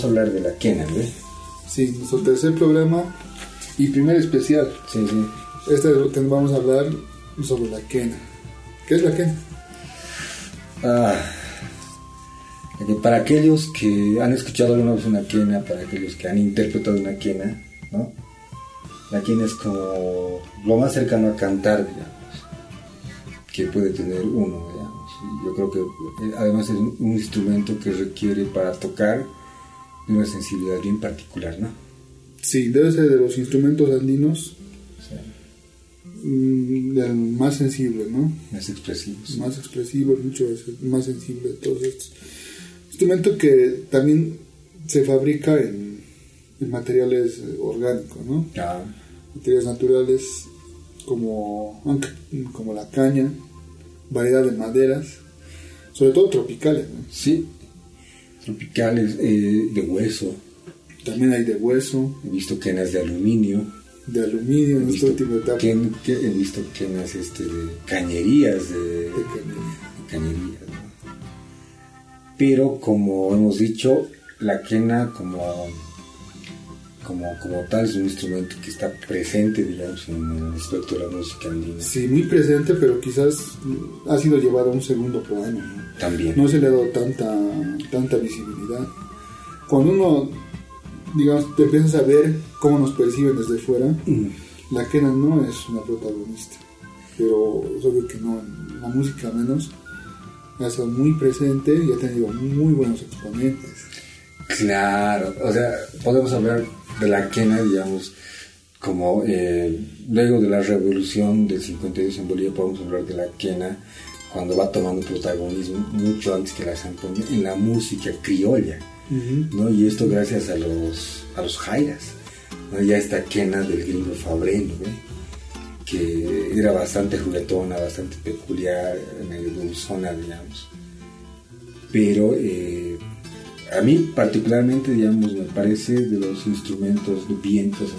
vamos a hablar de la quena, ¿ves? Sí, nuestro tercer programa y primer especial. Sí, sí. Este vamos a hablar sobre la quena. ¿Qué es la quena? Ah, para aquellos que han escuchado alguna vez una quena, para aquellos que han interpretado una quena, ¿no? La quena es como lo más cercano a cantar, digamos, que puede tener uno, digamos. Yo creo que eh, además es un instrumento que requiere para tocar una sensibilidad bien particular, ¿no? Sí, debe ser de los instrumentos andinos mm, el más sensible, ¿no? Más expresivo. Más expresivo, mucho más sensible de todos estos. Instrumento que también se fabrica en, materiales eh, orgánicos, ¿no? Ah. Materiales naturales como, como la caña, variedad de maderas, sobre todo tropicales, ¿no? Sí, tropicales, eh, de hueso. También hay de hueso. He visto quenas de aluminio. De aluminio en esta última etapa. he visto quenas este, de cañerías. De, cañerías. Pero como hemos dicho, la quena como, como, como tal es un instrumento que está presente, digamos, en el aspecto de la música andina. Sí, muy presente, pero quizás ha sido llevado a un segundo plano. También. No se le ha dado tanta, tanta visibilidad. Cuando uno, digamos, te empiezas a ver cómo nos perciben desde fuera, mm. la quena no es una protagonista. Pero es obvio que no, la música menos ha sido muy presente y ha tenido muy buenos exponentes. Claro, o sea, podemos hablar de la quena, digamos, como eh, luego de la revolución del 52 en Bolivia, podemos hablar de la quena cuando va tomando protagonismo mucho antes que la zampoña en la música criolla, ¿no? Y esto gracias a los, a los jairas, ¿no? Ya esta quena del gringo Fabreno, que era bastante juguetona, bastante peculiar, medio dulzona, digamos. Pero eh, a mí particularmente, digamos, me parece de los instrumentos de vientos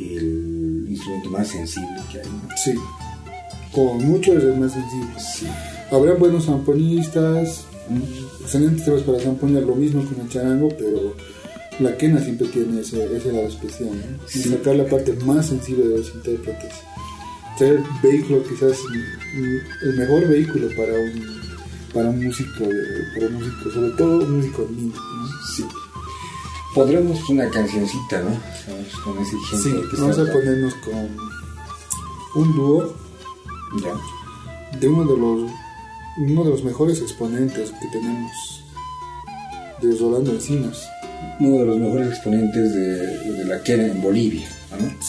el instrumento más sensible que hay. Sí con mucho es más sencillo. Sí. Habrá buenos zamponistas, excelentes temas para zamponear, lo mismo con el charango, pero la quena siempre tiene ese, ese lado especial, ¿no? Y sacar la parte más sensible de los intérpretes. Ser vehículo quizás el mejor vehículo para un para un músico, para un músico sobre todo un músico lindo. Sí. Podremos una cancioncita, ¿no? Con ese sí, vamos a ponernos con un dúo de uno de los uno de los mejores exponentes que tenemos de Rolando Encinas. Uno de los mejores exponentes de, la quena en Bolivia.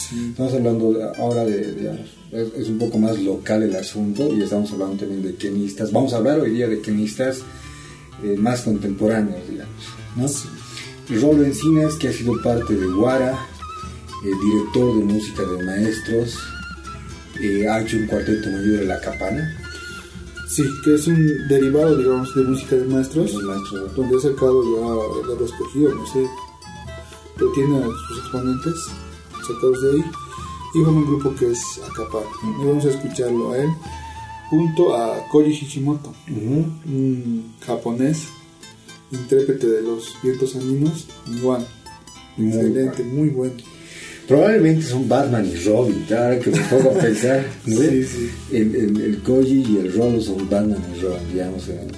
Estamos hablando ahora de, es, un poco más local el asunto y estamos hablando también de quenistas. Vamos a hablar hoy día de quenistas eh, más contemporáneos, digamos. ¿no? Rolo Encinas, que ha sido parte de Guara, eh, director de música de maestros, eh, ha hecho un cuarteto mayor de la Capana. Sí, que es un derivado, digamos, de música de maestros, donde ha sacado ya, el escogido, no sé, pero tiene a sus exponentes sacados de ahí, y forma un grupo que es Acapar. Y vamos a escucharlo a él, junto a Koji Hishimoto, un japonés, intérprete de los vientos andinos, igual, excelente, muy bueno. Probablemente son Batman y Robin, claro que me pongo a pensar. sí, sí. El, el, Koji y el Rolo son Batman y Robin, digamos. Eh.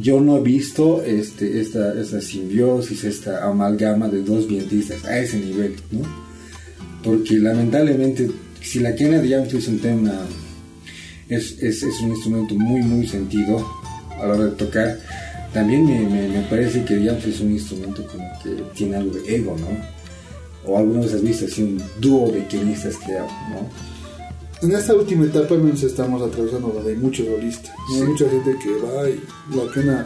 Yo no he visto este, esta, esta simbiosis, esta amalgama de dos vientistas a ese nivel, ¿no? Porque lamentablemente, si la quena, digamos, es un tema, es, es, es, un instrumento muy, muy sentido a la hora de tocar, también me, me, me parece que, digamos, es un instrumento como que tiene algo de ego, ¿no? o alguna vez has visto así un dúo de quienistas que ¿no? En esta última etapa nos estamos atravesando donde hay muchos solistas, hay mucha gente que va y la quena,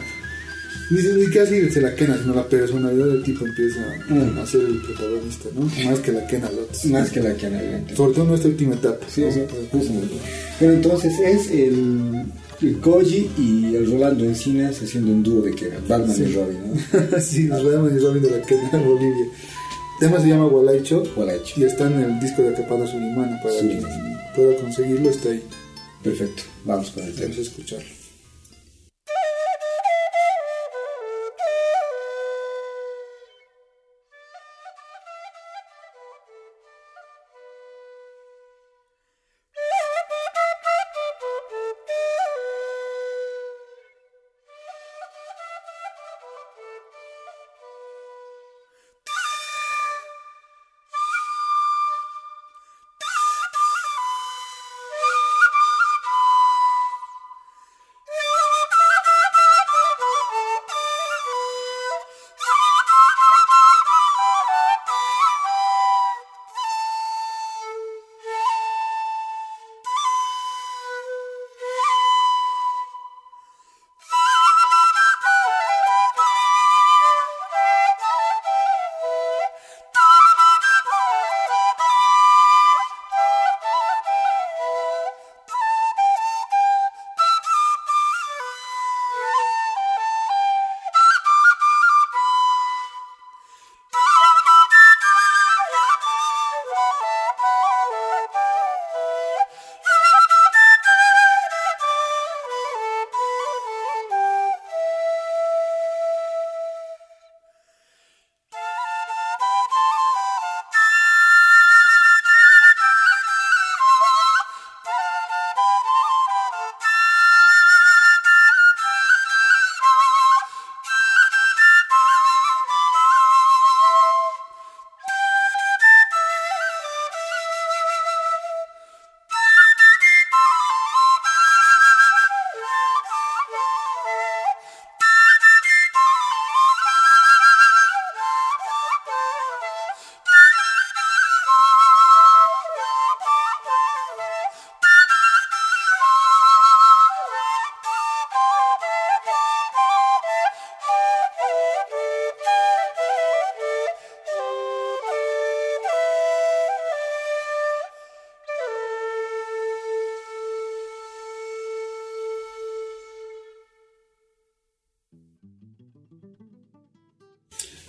ni, ni casi se la quena, sino la personalidad del tipo empieza mm. a ser el protagonista, ¿no? Más que la quena Lots. Más que la quena Sobre todo en esta última etapa. Sí, sí, Pero entonces es el, el Koji y el Rolando Encinas haciendo un dúo de quena, Batman y Robin, ¿no? sí, los Batman y Robin de la quena Bolivia. El tema se llama Gualaicho, y está en el disco de Acapada Sulimana. Para quien pueda conseguirlo, está ahí. Perfecto, vamos con el tema. Vamos a escucharlo.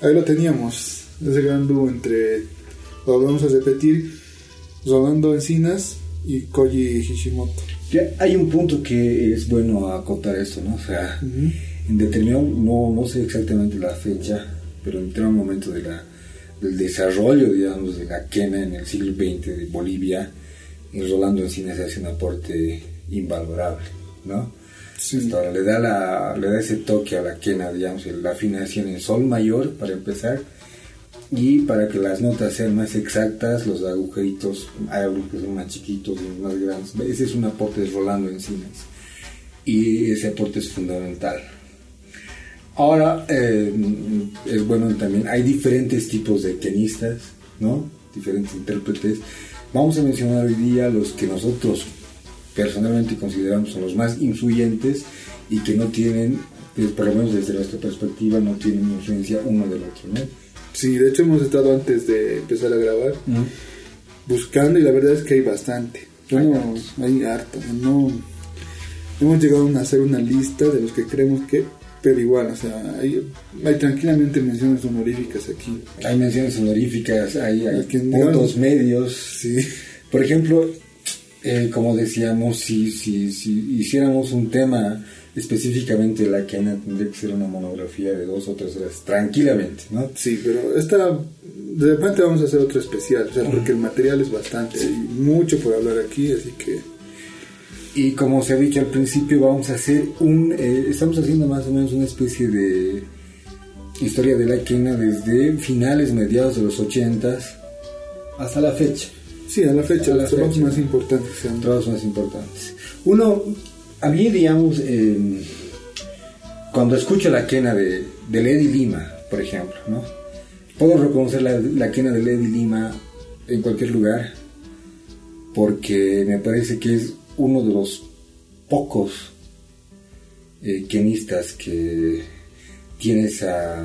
Ahí lo teníamos, ese gran dúo entre, lo vamos a repetir, Rolando Encinas y Koji Hishimoto. hay un punto que es bueno acotar esto, ¿no? O sea, en determinado, no, no sé exactamente la fecha, pero en determinado momento de la, del desarrollo, digamos, de la quena en el siglo XX de Bolivia, y Rolando Encinas hace un aporte invalorable, ¿no? Le, da la, le da ese toque a la quena, digamos, la afinación en sol mayor para empezar y para que las notas sean más exactas, los agujeritos, hay algunos que son más chiquitos y más grandes. Ese es un aporte de Rolando Encinas y ese aporte es fundamental. Ahora, eh, es bueno también, hay diferentes tipos de tenistas, ¿no? Diferentes intérpretes. Vamos a mencionar hoy día los que nosotros personalmente consideramos son los más influyentes y que no tienen, pues, por lo menos desde nuestra perspectiva, no tienen influencia uno del otro, ¿no? Sí, de hecho hemos estado antes de empezar a grabar buscando y la verdad es que hay bastante. Bueno, hay harto, no hemos llegado a hacer una lista de los que creemos que pero igual, o sea, hay, hay, tranquilamente menciones honoríficas aquí. Hay menciones honoríficas, hay, hay puntos medios. Sí. Por ejemplo, eh, como decíamos, si, si, si hiciéramos un tema específicamente la quena tendría que ser una monografía de dos o tres horas, tranquilamente, ¿no? Sí, pero esta, de repente vamos a hacer otro especial, o sea, porque el material es bastante, hay mucho por hablar aquí, así que... Y como se ha dicho al principio, vamos a hacer un, eh, estamos haciendo más o menos una especie de historia de la quena desde finales, mediados de los ochentas hasta la fecha. Sí, a la fecha, los trabajos más importantes. Trabajos más importantes. Uno, a mí, digamos, cuando escucho la quena de, de Lady Lima, por ejemplo, ¿no? Puedo reconocer la, la quena de Lady Lima en cualquier lugar porque me parece que es uno de los pocos eh, quenistas que tiene esa,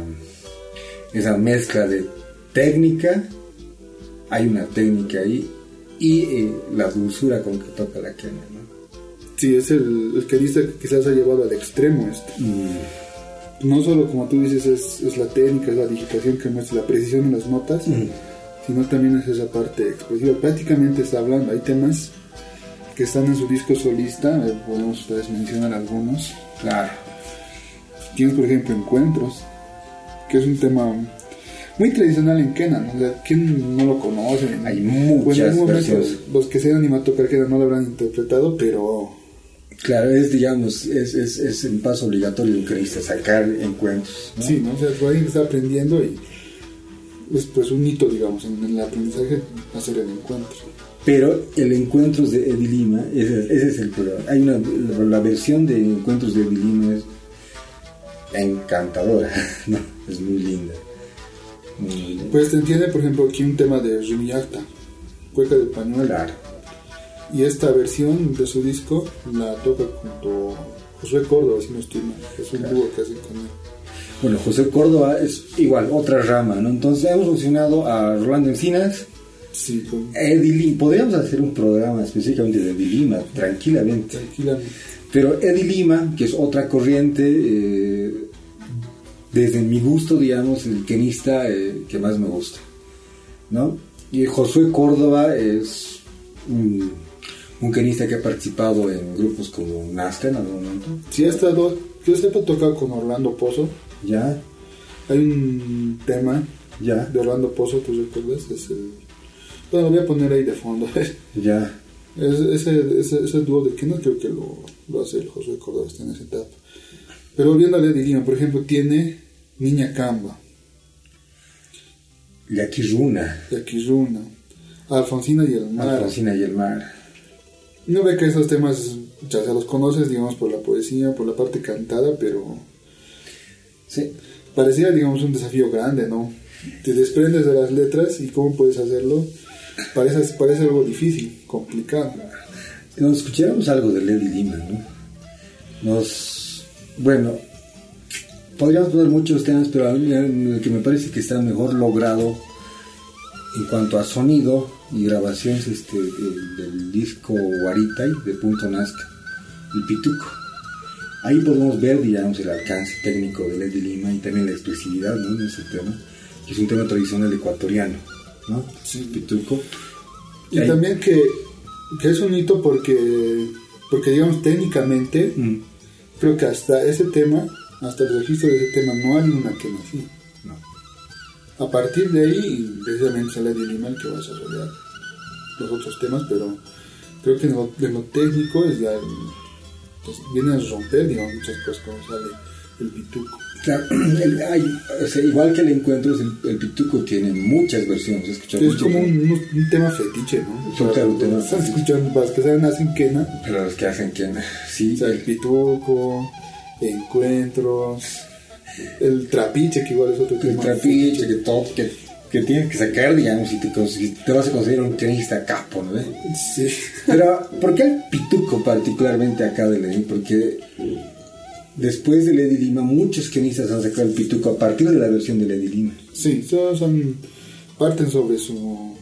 esa mezcla de técnica, hay una técnica ahí, y eh, la dulzura con que toca la quena, ¿no? Sí, es el, el que dice que quizás ha llevado al extremo esto. Mm. No solo, como tú dices, es, es, la técnica, es la digitación que muestra la precisión en las notas, mm. sino también es esa parte expresiva. Prácticamente está hablando, hay temas que están en su disco solista, eh, podemos ustedes mencionar algunos. Claro. Tienes, por ejemplo, Encuentros, que es un tema muy tradicional en Kenan. O sea, ¿quién no lo conoce? Hay muchas Los que se han animado a tocar Kenan no lo habrán interpretado, pero... Claro, es, digamos, es, es, es el paso obligatorio de un cronista, sacar encuentros. Sí, ¿no? O sea, alguien está aprendiendo y es pues un hito, digamos, en, el aprendizaje hacer el encuentro. Pero el Encuentros de Eddie Lima, ese, es el problema. Hay una, la, versión de Encuentros de Eddie Lima es encantadora, ¿no? es muy linda. Pues te entiende, por ejemplo, aquí un tema de Acta, Cueca de Pañuelo. Y esta versión de su disco la toca junto José Córdoba, si no estoy mal. Es un dúo que hacen con él. Bueno, José Córdoba es igual, otra rama, ¿no? Entonces hemos mencionado a Rolando Encinas. Sí, con... Podríamos hacer un programa específicamente de Eddie Lima, tranquilamente. Tranquilamente. Pero Eddie Lima, que es otra corriente, eh, desde mi gusto, digamos, el quenista eh, que más me gusta, ¿no? Y Josué Córdoba es un, un quenista que ha participado en grupos como Nazca en algún momento. Sí, ha estado, yo siempre he tocado con Orlando Pozo. Ya. Hay un tema ya. de Orlando Pozo, ¿tú recuerdas? Es el... Bueno, lo voy a poner ahí de fondo. ya. ese, ese, ese dúo de que no creo que lo, lo hace el Josué Córdoba, está en esa etapa. Pero viendo a Lady por ejemplo, tiene Niña Camba. Yaquiruna. Yaquiruna. Alfonsina y el mar. Alfonsina y el mar. No ve que esos temas ya se los conoces, digamos, por la poesía, por la parte cantada, pero... Sí. Parecía, digamos, un desafío grande, ¿no? Te desprendes de las letras y cómo puedes hacerlo. Parece, parece algo difícil, complicado. Nos escucháramos algo de Lady Lima, ¿no? Nos bueno, podríamos poner muchos temas, pero el que me parece que está mejor logrado en cuanto a sonido y grabaciones este, del disco Waritay de Punto Nazca, el Pituco. Ahí podemos ver, digamos, el alcance técnico de Lady Lima y también la expresividad ¿no? en ese tema, que es un tema tradicional ecuatoriano, ¿no? Sí. Pituco. Y Ahí- también que, que es un hito porque, porque digamos, técnicamente, Mm, creo que hasta ese tema, hasta el registro de ese tema, no hay una que así. no. A partir de ahí, precisamente sale de Lima el que va a desarrollar los otros temas, pero creo que en lo, en lo técnico es ya, pues, viene a romper, digamos, muchas cosas cuando sale el pituco. Claro, el- hay- o sea, igual que el encuentro, el, el Pituco tiene muchas versiones. Es muchas como un, un tema fetiche, ¿no? Claro, un tema fetiche. escuchando, para los que saben, hacen quena, Pero los que hacen que sí, o sea, el pituco, encuentros, el trapiche, que igual es otro el tema. trapiche, que todo, que, que tienes que sacar, digamos, y te, te vas a considerar un tenista capo, ¿no? Sí. Pero, ¿por qué el pituco particularmente acá de Lady? Porque después de Lady Lima, muchos quenistas han sacado el pituco a partir de la versión de Lady Lima. Sí, son, parten sobre su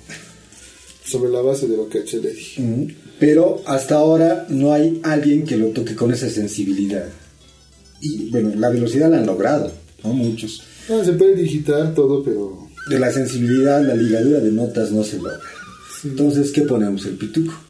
sobre la base de lo que ha hecho Lady. Pero hasta ahora no hay alguien que lo toque con esa sensibilidad. Y bueno, la velocidad la han logrado, ¿no? Muchos. No, se puede digitar todo, pero De la sensibilidad, la ligadura de notas no se logra. Entonces, ¿qué ponemos? El pituco.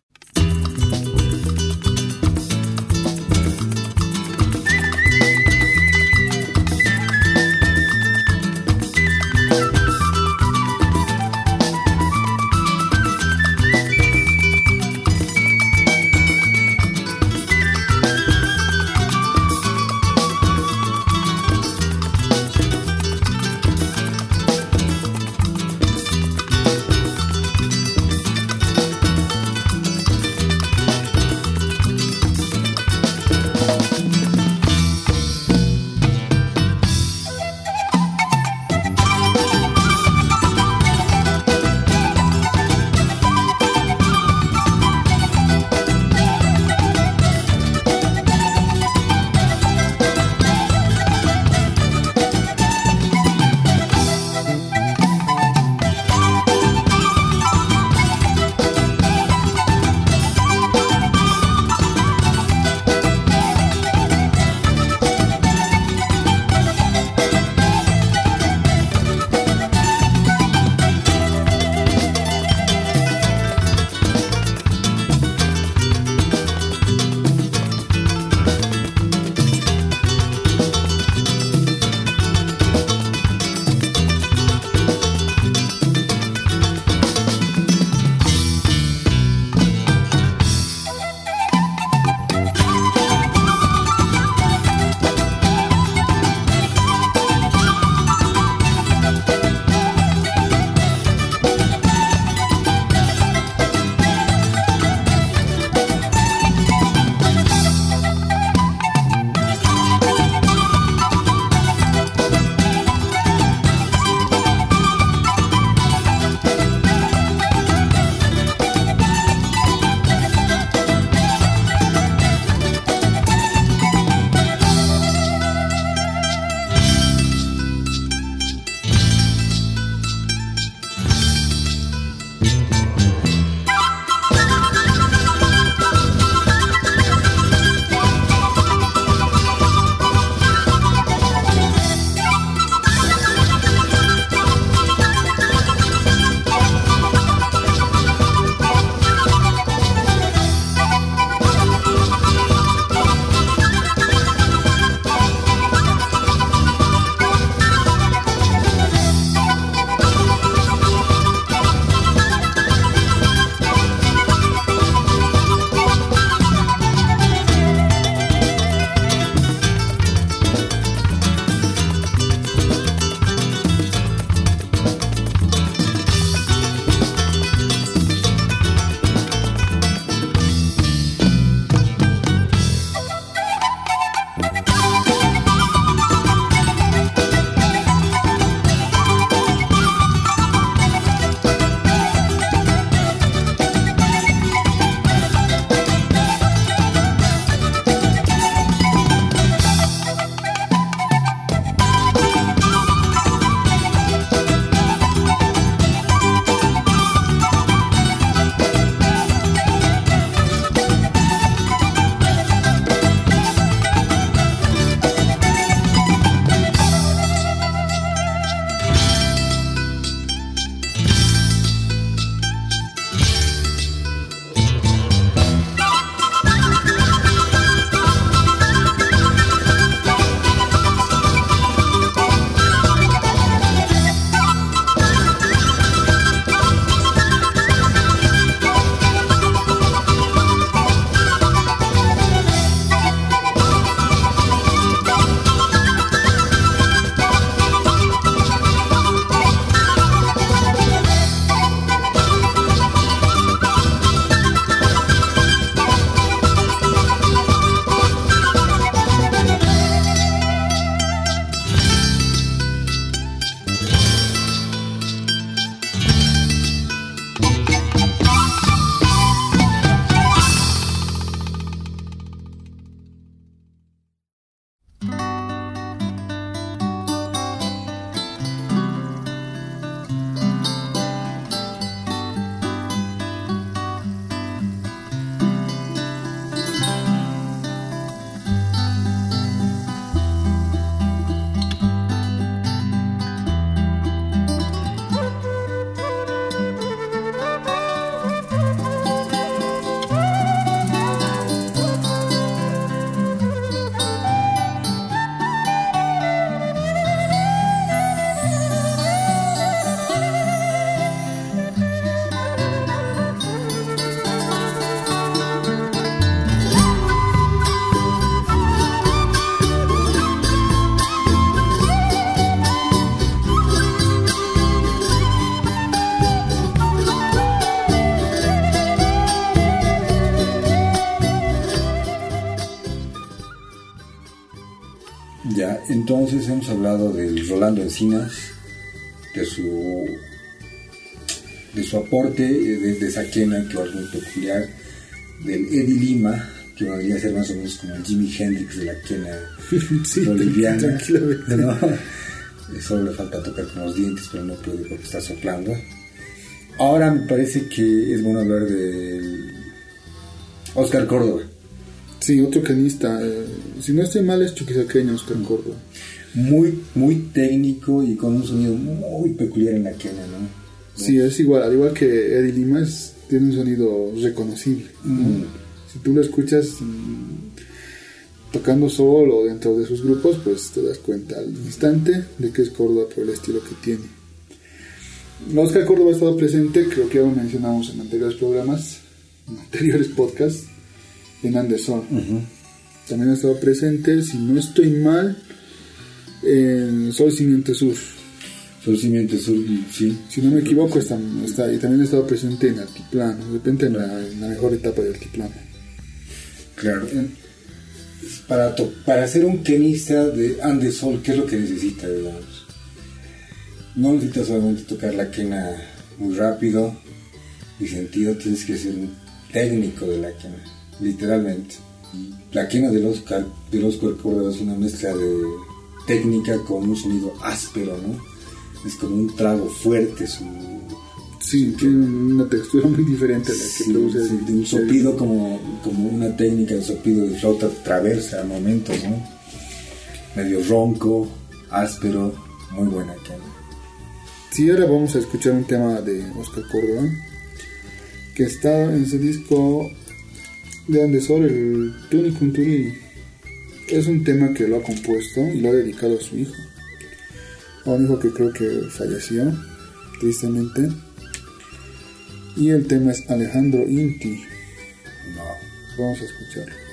Entonces hemos hablado del Rolando Encinas, de su de su aporte de, de esa quena que es muy peculiar, del Eddie Lima, que podría ser más o menos como el Jimi Hendrix de la quena boliviana. ¿no? Solo le falta tocar con los dientes, pero no puede porque está soplando. Ahora me parece que es bueno hablar del Oscar Córdoba. Sí, otro canista. Eh, si no estoy mal, es chuquisaqueño Oscar Córdoba. Muy, muy técnico y con un sonido muy peculiar en la quena, ¿no? Sí, es igual, al igual que Eddie Limas, tiene un sonido reconocible. Mm. Si tú lo escuchas mm, tocando solo dentro de sus grupos, pues te das cuenta al instante de que es Córdoba por el estilo que tiene. Oscar Córdoba ha estado presente, creo que ya lo mencionamos en anteriores programas, en anteriores podcasts, en Anderson. También ha estado presente, si no estoy mal, en Sol Simiente Sur. Sol Simiente Sur, sí. Si no me equivoco, está, está, y también ha estado presente en Altiplano, de repente en la, mejor etapa de Altiplano. Claro. Para, para ser un kenista de Andesol, ¿qué es lo que necesita, digamos? No necesitas solamente tocar la quena muy rápido y sentido, tienes que ser un técnico de la quena, literalmente. La quena de Oscar, de Oscar Córdoba es una mezcla de técnica con un sonido áspero, ¿no? Es como un trago fuerte su... Sí, tiene una textura muy diferente a la que produce. de un sopido como, como una técnica de sopido de flauta traversa a momentos, ¿no? Medio ronco, áspero, muy buena quena. Sí, ahora vamos a escuchar un tema de Oscar Córdoba, que está en ese disco de Andesor, el Tuni Kunturi. Es un tema que lo ha compuesto y lo ha dedicado a su hijo. A un hijo que creo que falleció, tristemente. Y el tema es Alejandro Inti. Vamos a escucharlo.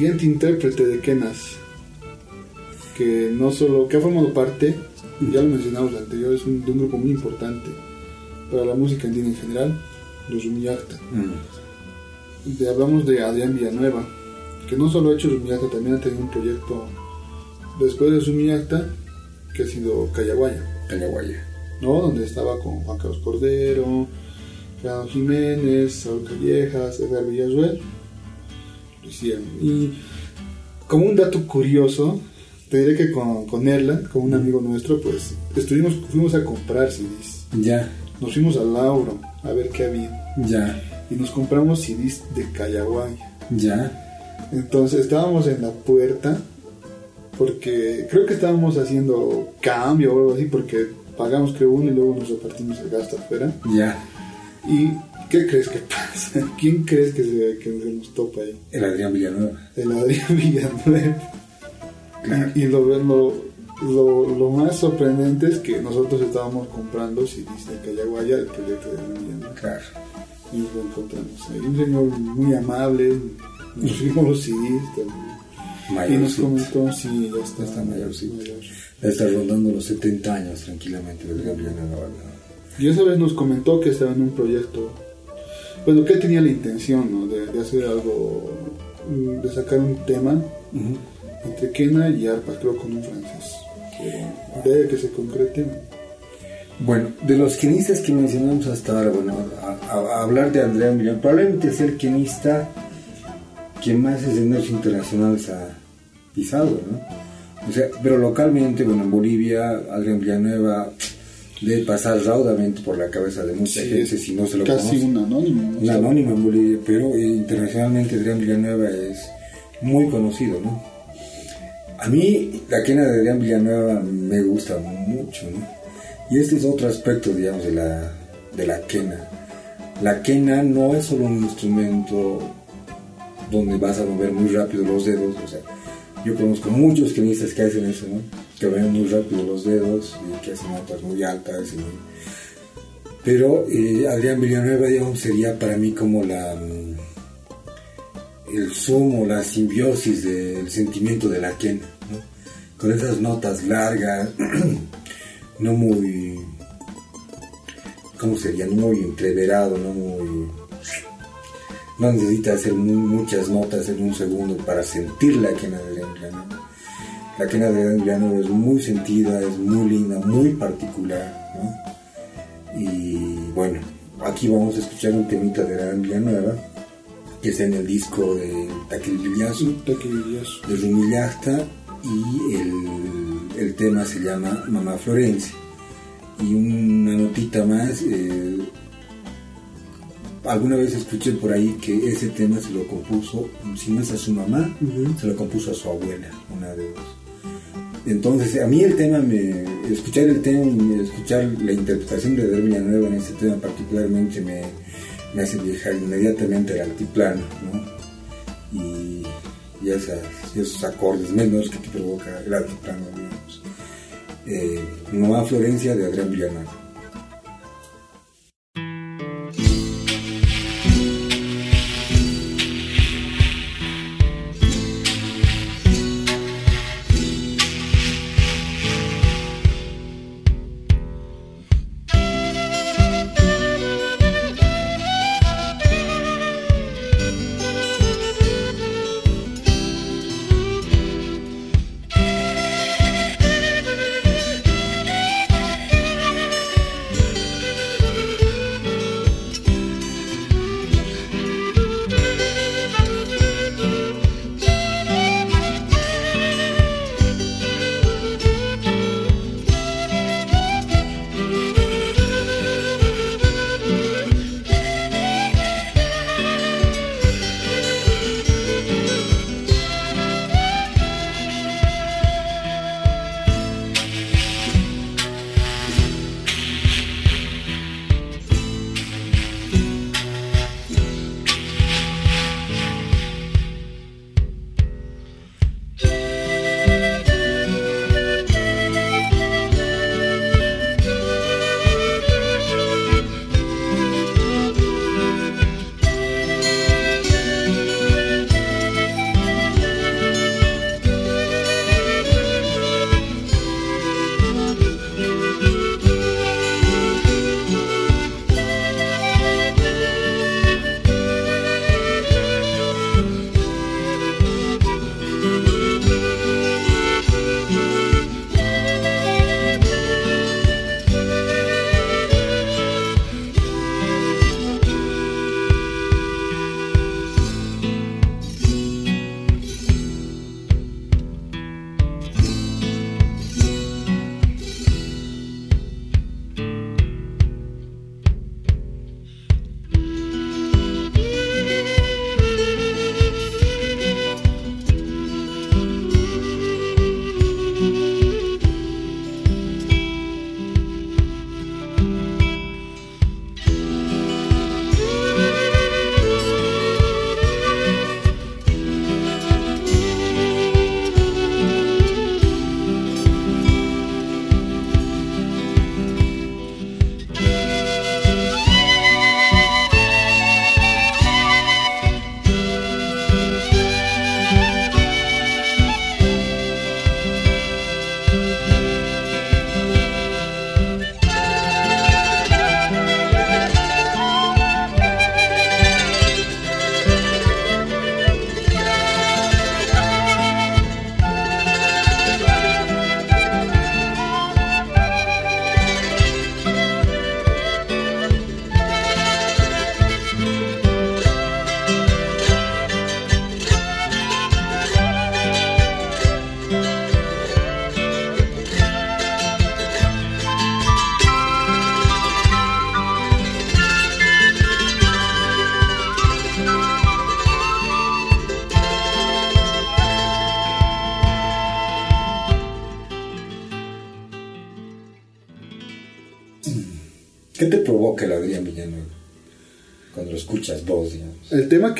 Siguiente intérprete de Kenas, que no solo, que ha formado parte, ya lo mencionamos anterior, es un, de un grupo muy importante para la música andina en general, los Rumiyacta. Mm. hablamos de Adrián Villanueva, que no solo ha hecho Rumiyacta, también ha tenido un proyecto después de Rumiyacta, que ha sido Callaguaya. Callaguaya. ¿No? Donde estaba con Juan Carlos Cordero, Fernando Jiménez, Saúl Callejas, Edgar Y como un dato curioso, te diré que con, con Erland, con un amigo nuestro, pues estuvimos, fuimos a comprar CDs. Ya. Nos fuimos a Lauro a ver qué había. Ya. Y nos compramos CDs de Callaguay. Ya. Entonces estábamos en la puerta porque creo que estábamos haciendo cambio o algo así porque pagamos creo uno y luego nos repartimos el gasto afuera. Ya. ¿Y qué crees que pasa? ¿Quién crees que se, que nos topa ahí? El Adrián Villanueva. El Adrián Villanueva. Y, lo, lo, lo, más sorprendente es que nosotros estábamos comprando CDs de Callaguaya, el proyecto de Adrián Villanueva. Claro. Y nos lo encontramos ahí. Un señor muy amable, nos fuimos los CDs también. y nos comentó, sí, ya está, está mayor, sí. Está rondando los 70 años tranquilamente, Adrián Villanueva. Y esa vez nos comentó que estaba en un proyecto, bueno, que tenía la intención ¿no? de, hacer algo, mm, de sacar un tema entre Kena y Arpa, creo con un francés. Que, que se concrete. Bueno, de los quenistas que mencionamos hasta ahora, bueno, a, hablar de Andrea Millán, probablemente sea el quenista que más escenarios internacionales ha pisado, ¿no? O sea, pero localmente, bueno, en Bolivia, Adrián Villanueva debe pasar raudamente por la cabeza de mucha gente si no se lo casi conoce. un anónimo. Un anónimo en Bolivia, pero eh, internacionalmente Adrián Villanueva es muy conocido, ¿no? A mí la quena de Adrián Villanueva me gusta mucho, ¿no? Y este es otro aspecto, digamos, de la, de la quena. La quena no es solo un instrumento donde vas a mover muy rápido los dedos, o sea, yo conozco muchos quenistas que hacen eso, ¿no? Que ven muy rápido los dedos y que hacen notas muy altas. Pero eh, Adrián Villanueva, digamos, sería para mí como la el sumo, la simbiosis del sentimiento de la quena, con esas notas largas, no muy, ¿cómo sería? No muy entreverado, no muy... No necesita hacer muchas notas en un segundo para sentir la quena de Adrián La quena de Adrián es muy sentida, es muy linda, muy particular, ¿no? Y bueno, aquí vamos a escuchar un temita de Adrián Villanueva que está en el disco de Taquilillazo, de Rumillasta, y el, el, tema se llama Mamá Florencia. Y una notita más, eh, alguna vez escuché por ahí que ese tema se lo compuso, si no es a su mamá, se lo compuso a su abuela, una de dos. Entonces, a mí el tema, me, escuchar el tema y escuchar la interpretación de Adrián Nueva en ese tema particularmente me, me hace viajar inmediatamente al altiplano, ¿no? Y, y esos acordes menores que te provoca el altiplano, digamos. Eh, Nueva Florencia de Adrián Villanueva.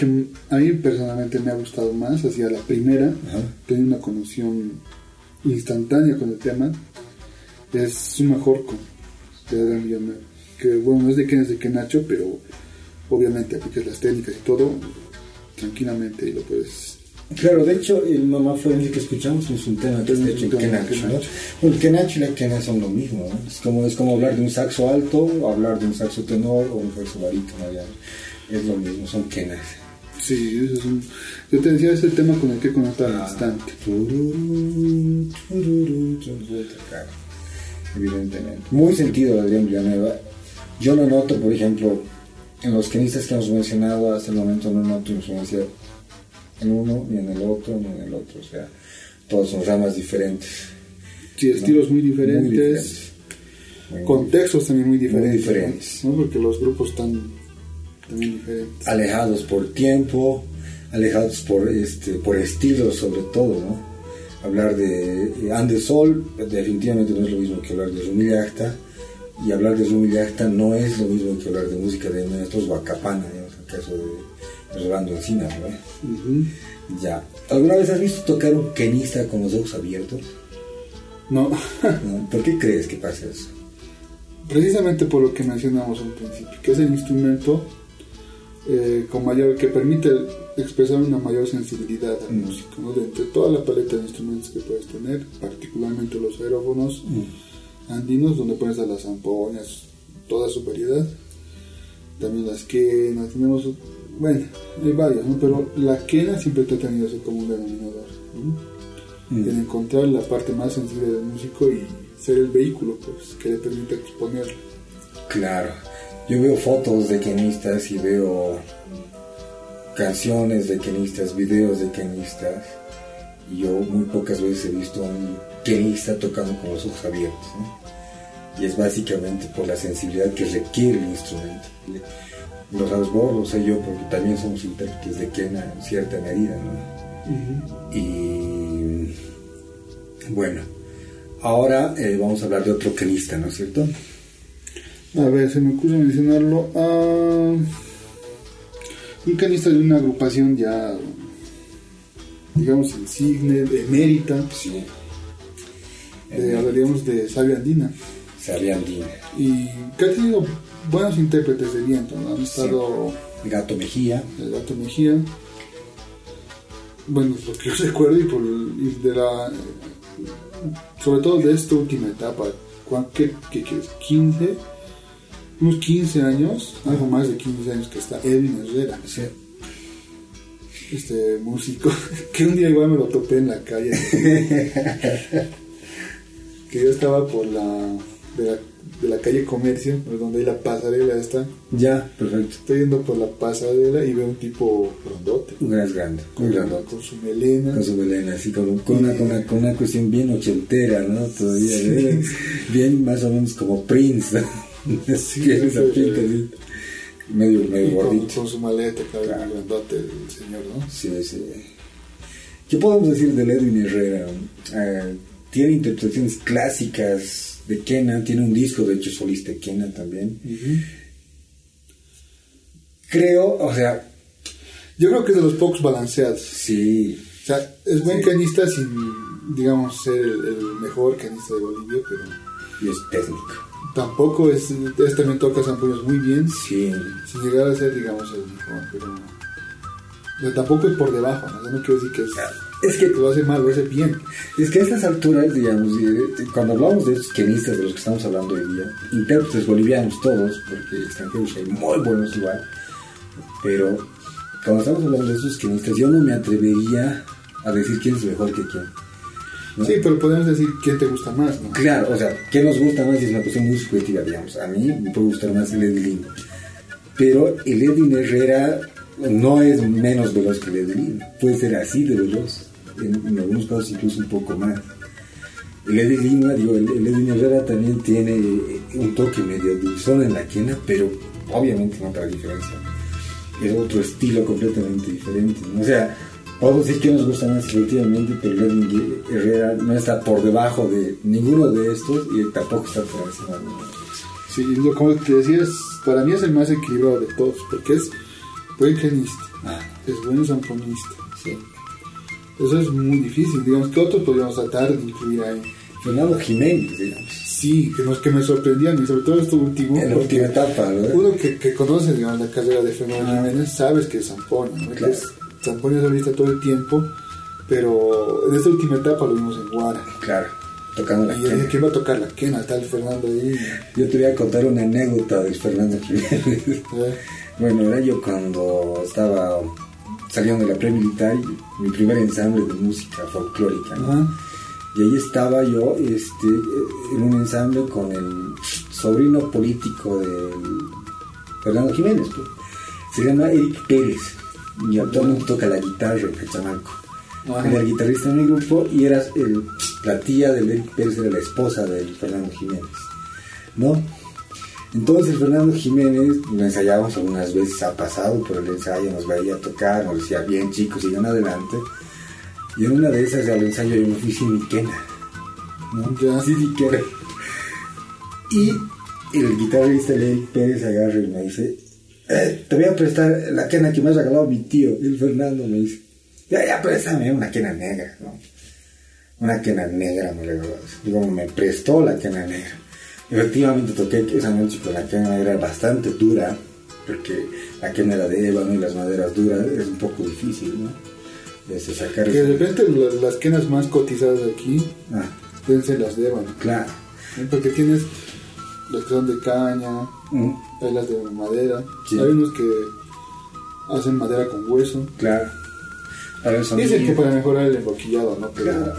Que a mí personalmente me ha gustado más, hacia la primera, tengo una conexión instantánea con el tema, es su mejor con de Villanueva. Que bueno, no es de quién es de qué Nacho, pero obviamente aplicas las técnicas y todo tranquilamente y lo puedes Claro, de hecho, el Mamá Florencia que escuchamos es un tema que está hecho en Kenacho. ¿no? Bueno, Kenacho y la Kena son lo mismo. ¿no? Es, como, es como hablar de un saxo alto, hablar de un saxo tenor o un saxo barítono. Es lo mismo, son Kenas. Sí, eso es un... yo te decía, es el tema con el que conectar al ah, instante. evidentemente. Muy sentido, Adrián Villanueva. Yo lo noto, por ejemplo, en los kenistas que hemos mencionado hasta el momento, no noto influencia en uno, ni en el otro, ni en el otro. O sea, todos son ramas diferentes. Sí, estilos muy diferentes. contextos también muy diferentes. Muy diferentes. ¿no? Porque los grupos están diferentes. Alejados por tiempo, alejados por, este, por estilos sobre todo, ¿no? Hablar de Andesol definitivamente no es lo mismo que hablar de Rumillacta y hablar de Rumillacta no es lo mismo que hablar de música de maestros Huacapana, en el caso de Rolando Encina, ¿no? Ya. ¿Alguna vez has visto tocar un kenista con los ojos abiertos? No. ¿Por qué crees que pasa eso? Precisamente por lo que mencionamos al principio, que es el instrumento eh, con mayor, que permite expresar una mayor sensibilidad al mm. músico, ¿no? de entre toda la paleta de instrumentos que puedes tener, particularmente los aerófonos mm. andinos, donde puedes dar las zampoñas, toda su variedad, también las quenas, tenemos bueno, hay varios, ¿no? pero la quena siempre te ha tenido ese como un denominador. ¿no? Mm. En encontrar la parte más sensible del músico y ser el vehículo pues, que le permite exponerlo. Claro, yo veo fotos de quenistas y veo canciones de quenistas, videos de quenistas, y yo muy pocas veces he visto a un quenista tocando con los ojos abiertos. ¿no? Y es básicamente por la sensibilidad que requiere el instrumento lo sabes vos, lo sé yo, porque también somos intérpretes de Kena en cierta medida, ¿no? Y bueno, ahora eh, vamos a hablar de otro kenista, ¿no es cierto? A ver, se me ocurre mencionarlo. un canista de una agrupación ya, digamos, insigne, emérita. Sí. Eh, hablaríamos de Sabia Andina. Sabia Andina. Y que ha tenido buenos intérpretes de viento, ¿no? Han estado... Gato Mejía. El Gato Mejía. Bueno, lo que yo recuerdo y, por, de la... Sobre todo de esta última etapa, ¿qué, qué quieres? 15, unos 15 años, algo más de 15 años que está Edwin Herrera. Sí. Este músico, que un día igual me lo topé en la calle. que yo estaba por la, de la de la calle Comercio, donde hay la pasarela está. Ya, perfecto. Estoy yendo por la pasarela y veo un tipo grandote. Es grande, muy grandote. Con su melena. Con su melena, así con, con, una, con, una, con una cuestión bien ochentera, ¿no? Todavía, ¿eh? bien más o menos como Prince, sí, esa pinta, Medio, medio gordito. Con, su maleta, claro, grandote el señor, ¿no? Sí, sí. ¿Qué podemos decir de Edwin Herrera? Eh, tiene interpretaciones clásicas de Kenan, tiene un disco de hecho solista Kenan también. Creo, o sea... Yo creo que es de los pocos balanceados. Sí. O sea, es buen canista sin, digamos, ser el, mejor canista de Bolivia, pero... Y es técnico. Tampoco es, es también toca zampoñas muy bien. Sí. Sin llegar a ser, digamos, el mejor, pero... tampoco es por debajo, ¿no? no quiero decir que es... Es que lo hace mal, lo hace bien. Es que a estas alturas, digamos, cuando hablamos de estos quenistas de los que estamos hablando hoy día, intérpretes bolivianos todos, porque extranjeros hay muy buenos igual, pero cuando estamos hablando de esos quenistas, yo no me atrevería a decir quién es mejor que quién. Sí, pero podemos decir quién te gusta más, ¿no? Claro, o sea, quién nos gusta más es una cuestión muy subjetiva, digamos. A mí me puede gustar más el Edwin. Pero el Edwin Herrera no es menos veloz que el Edwin. Puede ser así de veloz en, algunos casos incluso un poco más. El Lima, digo, el, Herrera también tiene un toque medio dulzón en la quena, pero obviamente no para diferencia. Es otro estilo completamente diferente. O sea, podemos decir que nos gusta más efectivamente, pero el Eddie Herrera no está por debajo de ninguno de estos y tampoco está por encima de Sí, como te decías, para mí es el más equilibrado de todos, porque es buen pianista, ah. es buen zamponista. Sí. Eso es muy difícil, digamos, que otros podríamos tratar de incluir ahí. Fernando Jiménez, digamos. Sí, que, nos, que me sorprendían, y sobre todo esto último. En la última etapa, ¿verdad? Uno que, que conoce, digamos, la carrera de Fernando ah. Jiménez, sabes que es zampona, ¿no? Claro. Es solista todo el tiempo, pero en esta última etapa lo vimos en Guara. Claro tocando la quena. ¿Quién va a tocar la quena? Tal Fernando ahí. Yo te voy a contar una anécdota de Fernando Jiménez. bueno, era yo cuando estaba saliendo de la pre-militar, mi primer ensamble de música folclórica. Y ahí estaba yo este, en un ensamble con el sobrino político de Fernando Jiménez. Pues. Se llama Eric Pérez y actualmente toca la guitarra Cachamalco. Era el guitarrista de mi grupo y era el, la tía de Eric Pérez, era la esposa de Fernando Jiménez. ¿No? Entonces Fernando Jiménez lo ensayábamos algunas veces, ha pasado por el ensayo, nos veía a tocar, nos decía, bien chicos, sigan adelante. Y en una de esas al ensayo yo me fui sin mi quena. ¿no? Ya. Sin Y el guitarrista Eric Pérez agarra y me dice, eh, te voy a prestar la quena que me ha regalado mi tío, el Fernando, me dice. Ya, ya, préstame una quena negra, ¿no? Una quena negra, me regaló. Digo, me prestó la quena negra. Efectivamente toqué esa noche con la quena negra bastante dura, porque la quena era de ébano y las maderas duras, es un poco difícil, ¿no? Desde sacar que de repente las, quenas más cotizadas aquí ah. deben ser las de ébano. Claro. Porque tienes las que son de caña, mm. de madera, hay unos que hacen madera con hueso. Claro. Dicen que para mejorar el emboquillado, ¿no? Pero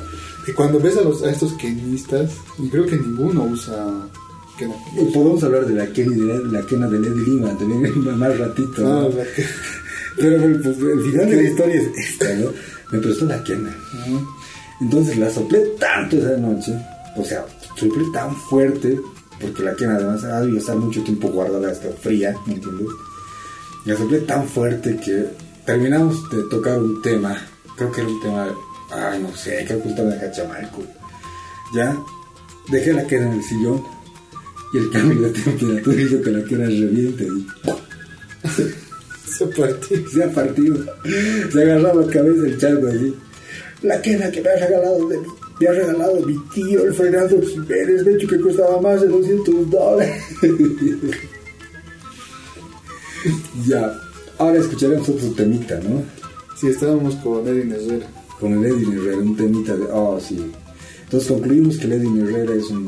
y cuando ves a, los, a estos kenistas, y creo que ninguno usa quena. Podemos hablar de la, de la quena de Lady Lima también más ratito. ¿no? Pero pues, el final de la historia es esta, ¿no? Me prestó la quena. Entonces la soplé tanto esa noche, o sea, soplé tan fuerte, porque la quena además ha debido estar mucho tiempo guardada hasta fría, ¿me entiendes? La soplé tan fuerte que terminamos de tocar un tema, creo que era un tema, ay, no sé, creo que tema de Cachamalco. Ya dejé la queda en el sillón y el cambio de temperatura hizo que la queda reviente y se partió. Se ha partido. Se agarraba la cabeza el charco así. La quena que me ha regalado de mí. Me ha regalado mi tío, el Fernando Jiménez, de hecho que costaba más de 200 dólares. ya, Ahora escucharemos otro temita, ¿no? Sí, estábamos con Edwin Herrera. Con el Edwin Herrera, un temita de... Oh, sí. Entonces concluimos que el Edwin Herrera es un,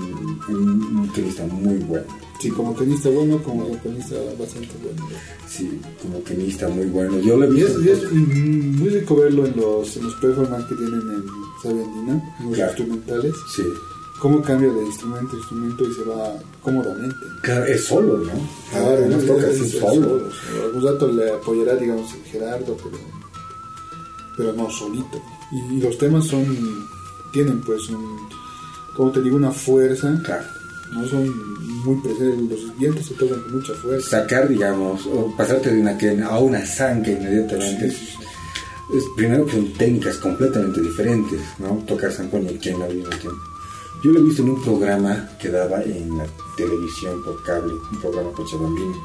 un, muy bueno. Sí, como tenista bueno, como tenista bastante bueno. Sí, como tenista muy bueno. Yo he visto. Y es, muy rico verlo en los, en los performances que tienen en Sabiandina, en los instrumentales. Sí cómo cambia de instrumento a instrumento y se va cómodamente. Claro, es solo, ¿no? Claro, no toca así solo. Algún rato le apoyará, digamos, Gerardo, pero, pero no solito. Y, los temas son, tienen pues un, como te digo, una fuerza. Claro. No son muy presentes, los vientos se tocan con mucha fuerza. Sacar, digamos, o pasarte de una quena a una zanja inmediatamente. Es, primero que son técnicas completamente diferentes, ¿no? Tocar zancón y quena al mismo tiempo. Yo lo he visto en un programa que daba en la televisión por cable, un programa cochabambino.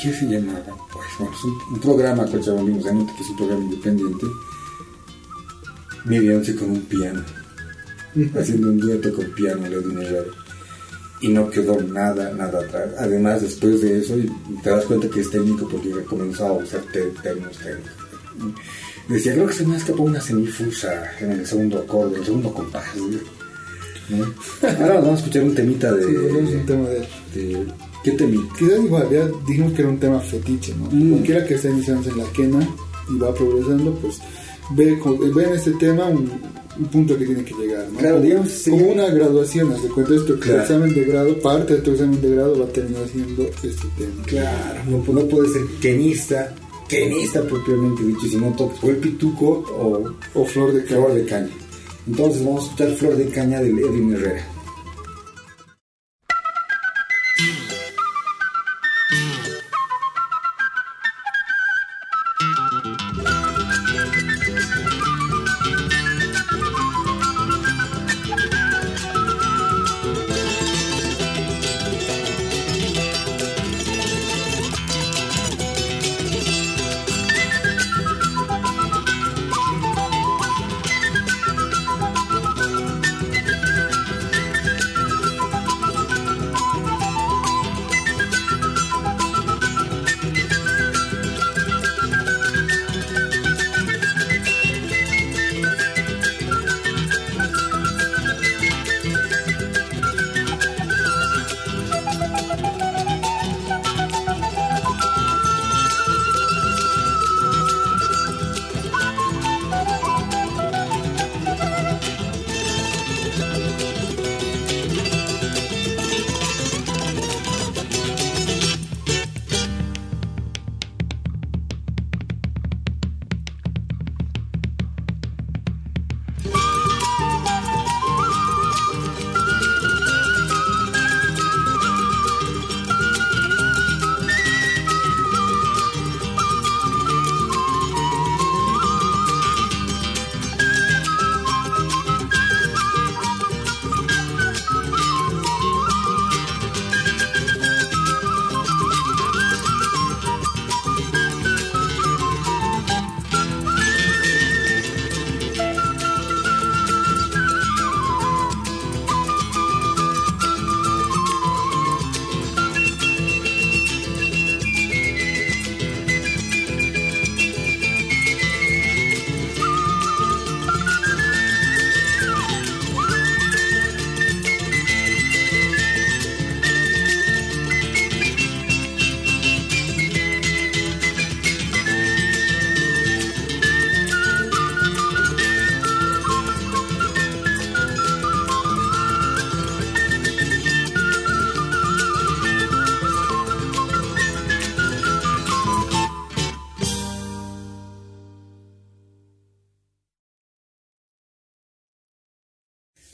¿Qué se llamaba? Pues bueno, es un, programa cochabambino, que es un programa independiente. Miriam con un piano, haciendo un dueto con piano, dinero y no quedó nada, nada atrás. Además, después de eso, te das cuenta que es técnico porque comenzó a usar términos técnicos decía, creo que se me escapó una semifusa en el segundo acorde, el segundo compás. Ahora vamos a escuchar un temita de. Sí, un tema de. ¿Qué temita? Quizás igual, ya dijimos que era un tema fetiche, ¿no? Mm. Cualquiera que esté iniciando en la quena y va progresando, pues ve, ve en este tema un, punto que tiene que llegar, ¿no? Claro, digamos, como una graduación, haz de cuenta esto, que el examen de grado, parte de tu examen de grado va a terminar siendo este tema. Claro, no, no puede ser quenista tenista propiamente dicho, si no tocas o el pituco o, flor, de flor de caña. Entonces vamos a escuchar Flor de Caña de Edwin Herrera.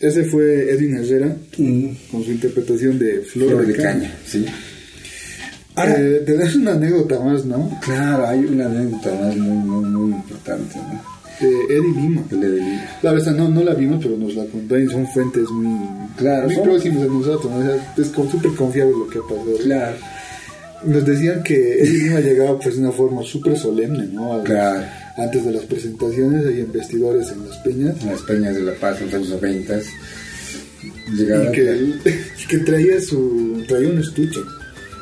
Ese fue Edwin Herrera mm. con su interpretación de Flor, de, Caña. Sí. Ahora, eh, te das una anécdota más, ¿no? Claro, hay una anécdota más muy, muy, muy importante, ¿no? De Eddie Lima. Claro, esta no, no la vimos, pero nos la contó y son fuentes muy, claro, muy próximas a nosotros, ¿no? es súper confiable lo que ha pasado. Claro. Nos decían que Eddie Lima llegaba pues de una forma súper solemne, ¿no? claro. antes de las presentaciones hay investidores en las peñas. En las peñas de La Paz en los 90 y que, que, traía su traía un estuche.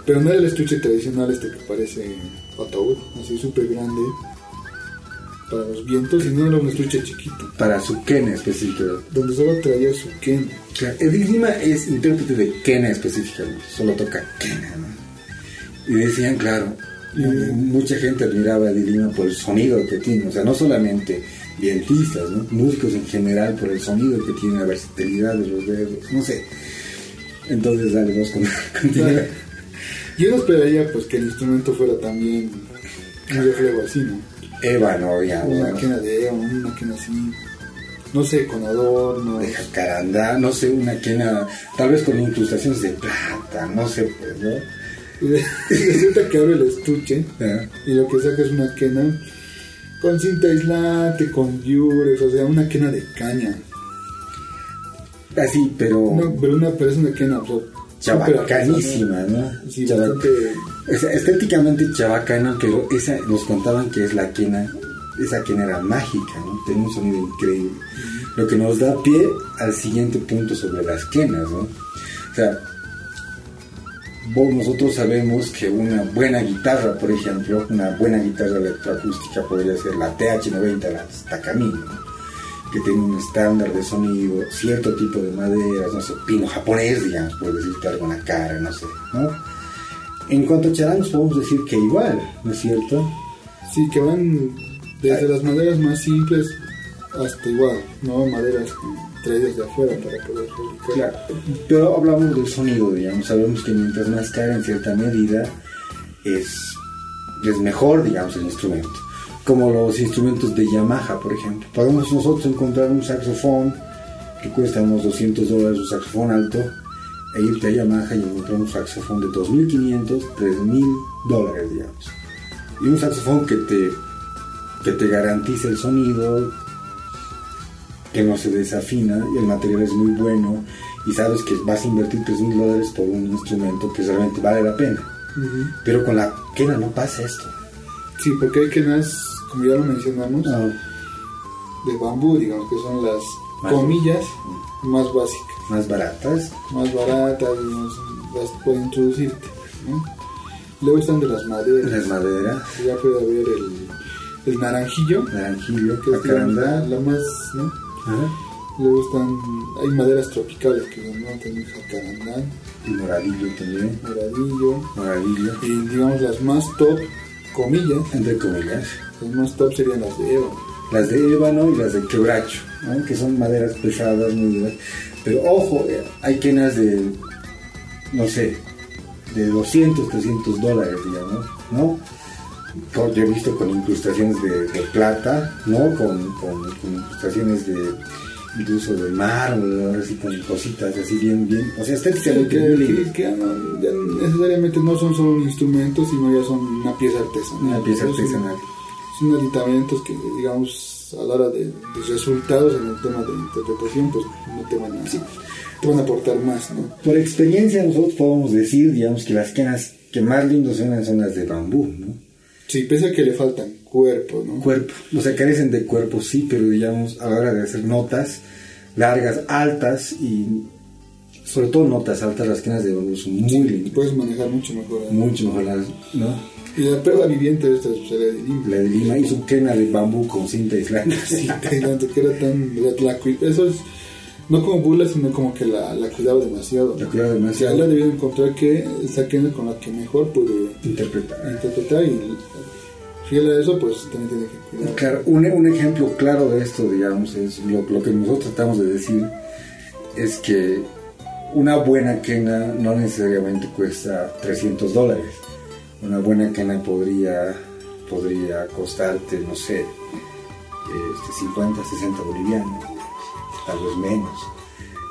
Pero no era el estuche tradicional este que parece ataúd así súper grande para los vientos sino era un estuche chiquito. Para su quena específico. Donde solo traía su quena claro. Lima es intérprete de quena específica solo toca quena y decían claro mucha gente admiraba a Lima por el sonido que tiene, o sea, no solamente vientistas, músicos en general por el sonido que tiene, la versatilidad de los dedos, no sé. Entonces, dale, vos con, Yo no esperaría pues que el instrumento fuera también un reflejo así, ¿no? Ébano, digamos. Una quena de ébano, una quena así, no sé, con adorno. De jacarandá, no sé, una quena, tal vez con incrustaciones de plata, no sé, pues, ¿no? Y resulta que abre el estuche y lo que saca es una quena con cinta aislante, con yures, o sea, una quena de caña. Así, pero. pero, una, pero es una quena, chabacanísima, ¿no? Sí, bastante... estéticamente chabacana, pero esa nos contaban que es la quena, esa quena era mágica, ¿no? Tiene un sonido increíble. Lo que nos da pie al siguiente punto sobre las quenas, ¿no? O sea, nosotros sabemos que una buena guitarra, por ejemplo, una buena guitarra electroacústica podría ser la TH90, la Takamine, que tiene un estándar de sonido, cierto tipo de maderas, no sé, pino japonés, digamos, por decirte la cara, no sé, ¿no? En cuanto a charangos podemos decir que igual, ¿no es cierto? Sí, que van desde las maderas más simples hasta igual, ¿no? Maderas traídas de afuera para poder fabricar. Claro, pero hablamos del sonido, digamos, sabemos que mientras más cara en cierta medida es, es mejor, digamos, el instrumento. Como los instrumentos de Yamaha, por ejemplo. Podemos nosotros encontrar un saxofón que cuesta unos 200 dólares, un saxofón alto, e irte a Yamaha y encontrar un saxofón de 2.500, 3.000 dólares, digamos. Y un saxofón que te, que te garantice el sonido, que no se desafina y el material es muy bueno y sabes que vas a invertir 3 mil dólares por un instrumento que realmente vale la pena. Pero con la quena no pasa esto. Sí, porque hay quenas, como ya lo mencionamos, ah. de bambú, digamos, que son las comillas más básicas. Más baratas. Más baratas, las pueden introducirte. Luego están de las maderas. Las maderas. Ya puede haber el, el naranjillo. Naranjillo, que es la, la, más, ¿no? Luego están, hay maderas tropicales que ¿no? También jacarandá. Y moradillo también. Moradillo. Moradillo. Y digamos las más top, comillas. Entre comillas. Las más top serían las de ébano. Las de ébano y las de quebracho, ¿no? que son maderas pesadas, muy duras. Pero ojo, eh, hay quenas de, no sé, de 200, 300 dólares, digamos, ¿no? Yo he visto con incrustaciones de, plata, ¿no? Con, con, incrustaciones de incluso de mármol, así con cositas así bien, bien, o sea, estéticamente que, que, necesariamente no son solo un instrumento, sino ya son una pieza artesanal. Una pieza artesanal. Son, aditamentos que, digamos, a la hora de, resultados en el tema de interpretación, pues no te van a, te van a aportar más, ¿no? Por experiencia nosotros podemos decir, digamos, que las quenas que más lindos son las de bambú, ¿no? Sí, pese a que le faltan cuerpo, ¿no? Cuerpo. O sea, carecen de cuerpo, sí, pero digamos, a la hora de hacer notas largas, altas y sobre todo notas altas, las quenas de bambú son muy lindas. Puedes manejar mucho mejor. ¿eh? Mucho mejor las, ¿no? Y la prueba viviente de esta es la de Lima. La de Lima hizo quena de bambú con cinta aislante. cinta aislante, que era tan... eso es no como burla, sino como que la, la cuidaba demasiado. La cuidaba demasiado. Ya la debía encontrar que esa quena con la que mejor puede interpretar. interpretar y fiel a eso, pues también tiene que cuidar. Claro, un, un ejemplo claro de esto, digamos, es lo, lo, que nosotros tratamos de decir, es que una buena quena no necesariamente cuesta 300 dólares. Una buena quena podría, podría costarte, no sé, este, 50, 60 bolivianos, tal vez menos.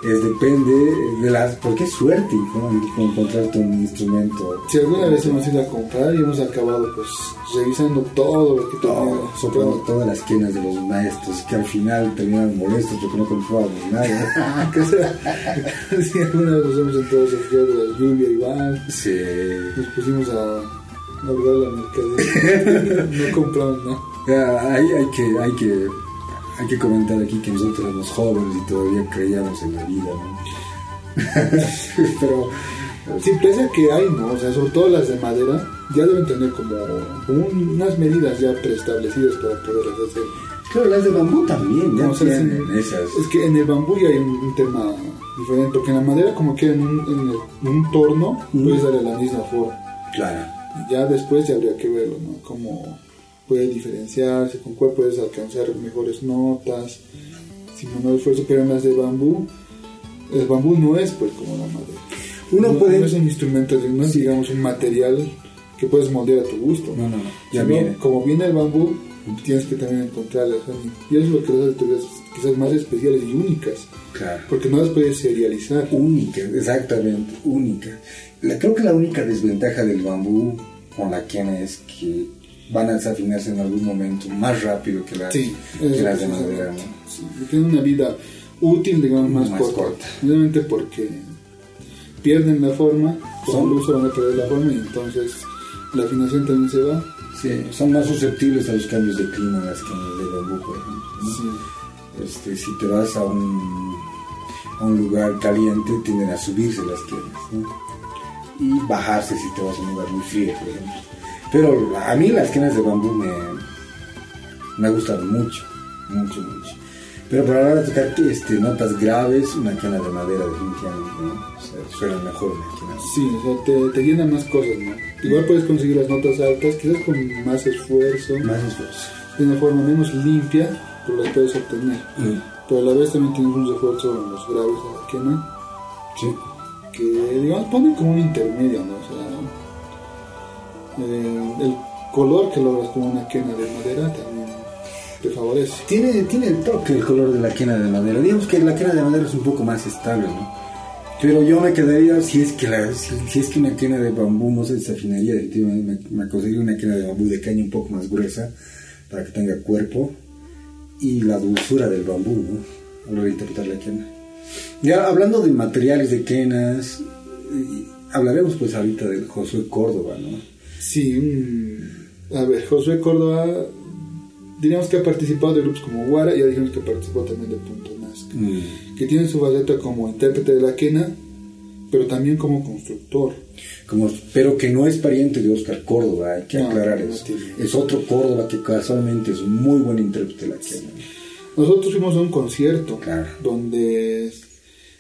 es depende de las porque es suerte ¿no? encontrarte un instrumento. Si alguna vez hemos ido a comprar y hemos acabado pues revisando todo lo que todo soplando todas las quenas de los maestros que al final terminaron molestos porque no comprábamos nada. Si alguna vez nos hemos entrado a de la lluvia igual. Sí. Nos pusimos a hablar la mercadería. No compramos nada hay, hay que hay que hay que comentar aquí que nosotros éramos jóvenes y todavía creíamos en la vida, ¿no? Pero sí, pese a que hay, ¿no? O sea, sobre todo las de madera, ya deben tener como, unas medidas ya preestablecidas para poder hacer. Claro, las de bambú también, ya tienen esas. Es que en el bambú ya hay un, tema diferente, porque en la madera como que en un, en un torno puedes darle la misma forma. Claro. Ya después ya habría que verlo, ¿no? Como puede diferenciarse, con cuál puedes alcanzar mejores notas, sin menor esfuerzo, pero las de bambú, el bambú no es pues como la madera. Uno no, puede... No es un instrumento, no es digamos un material que puedes moldear a tu gusto. No, no, no. Ya viene. Como viene el bambú, tienes que también encontrarlas. Y eso es lo que las hace quizás más especiales y únicas. Claro. Porque no las puedes serializar. Únicas, exactamente, únicas. creo que la única desventaja del bambú con la quena es que van a desafinarse en algún momento más rápido que, las de madera. tienen una vida útil, digamos, más, corta. Obviamente porque pierden la forma, con el uso van a perder la forma y entonces la afinación también se va. Sí, son más susceptibles a los cambios de clima las que de bambú, por ejemplo. Este, si te vas a un, a un lugar caliente, tienden a subirse las quenas y bajarse si te vas a un lugar muy frío, por ejemplo. Pero a mí las quenas de bambú me, me gustan mucho, mucho, mucho. Pero para la hora de tocar este, notas graves, una quena de madera definitivamente, ¿no? O sea, suena mejor una quena. Sí, o sea, te, te llenan más cosas, ¿no? Igual puedes conseguir las notas altas, quizás con más esfuerzo. Más esfuerzo. De una forma menos limpia, pero las puedes obtener. Mm. Pero a la vez también tienes un esfuerzo en los graves de la quena. Sí. Que, digamos, ponen como un intermedio, ¿no? O sea, eh, el color que logras con una quena de madera también te favorece. Tiene, tiene el toque el color de la quena de madera. Digamos que la quena de madera es un poco más estable, ¿no? Pero yo me quedaría, si es que la, si, es que una quena de bambú no se desafinaría, me, me conseguiría una quena de bambú de caña un poco más gruesa para que tenga cuerpo y la dulzura del bambú, ¿no? A la de interpretar la quena. Ya hablando de materiales de quenas, hablaremos pues ahorita del Josué Córdoba, ¿no? Sí, a ver, Josué Córdoba, diríamos que ha participado de grupos como Guara, ya dijimos que participó también de Punto Nazca, mm. que tiene su faceta como intérprete de la quena, pero también como constructor. Como, pero que no es pariente de Oscar Córdoba, hay que aclarar eso. es otro Córdoba que casualmente es muy buen intérprete de la quena. Nosotros fuimos a un concierto donde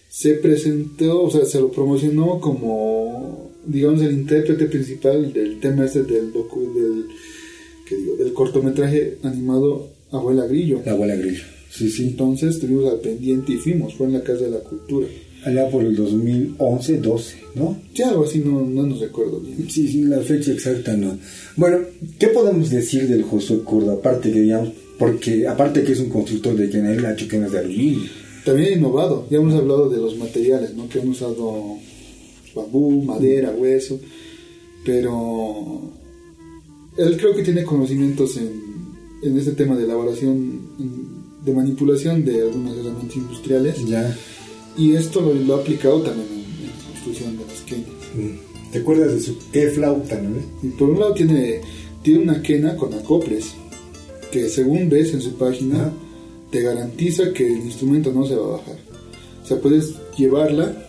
se presentó, o sea, se lo promocionó como digamos, el intérprete principal del tema este del, del, que digo, del cortometraje animado Abuela Grillo. Abuela Grillo, sí, sí. Entonces estuvimos al pendiente y fuimos, fue en la Casa de la Cultura. Allá por el 2011, 12, ¿no? Sí, algo así, no, no nos recuerdo bien. Sí, sí, la fecha exacta no. Bueno, ¿qué podemos decir del Josué Córdoba? Aparte que, digamos, porque aparte que es un constructor de ha hecho de aluminio. También innovado, ya hemos hablado de los materiales, ¿no? Que hemos usado bambú, madera, hueso, pero él creo que tiene conocimientos en, en este tema de elaboración, de manipulación de algunas herramientas industriales. Ya. Y esto lo, ha aplicado también en, la construcción de las quenas. Mm. ¿Te acuerdas de su qué flauta, no? Y por un lado tiene, tiene una quena con acoples, que según ves en su página, te garantiza que el instrumento no se va a bajar. O sea, puedes llevarla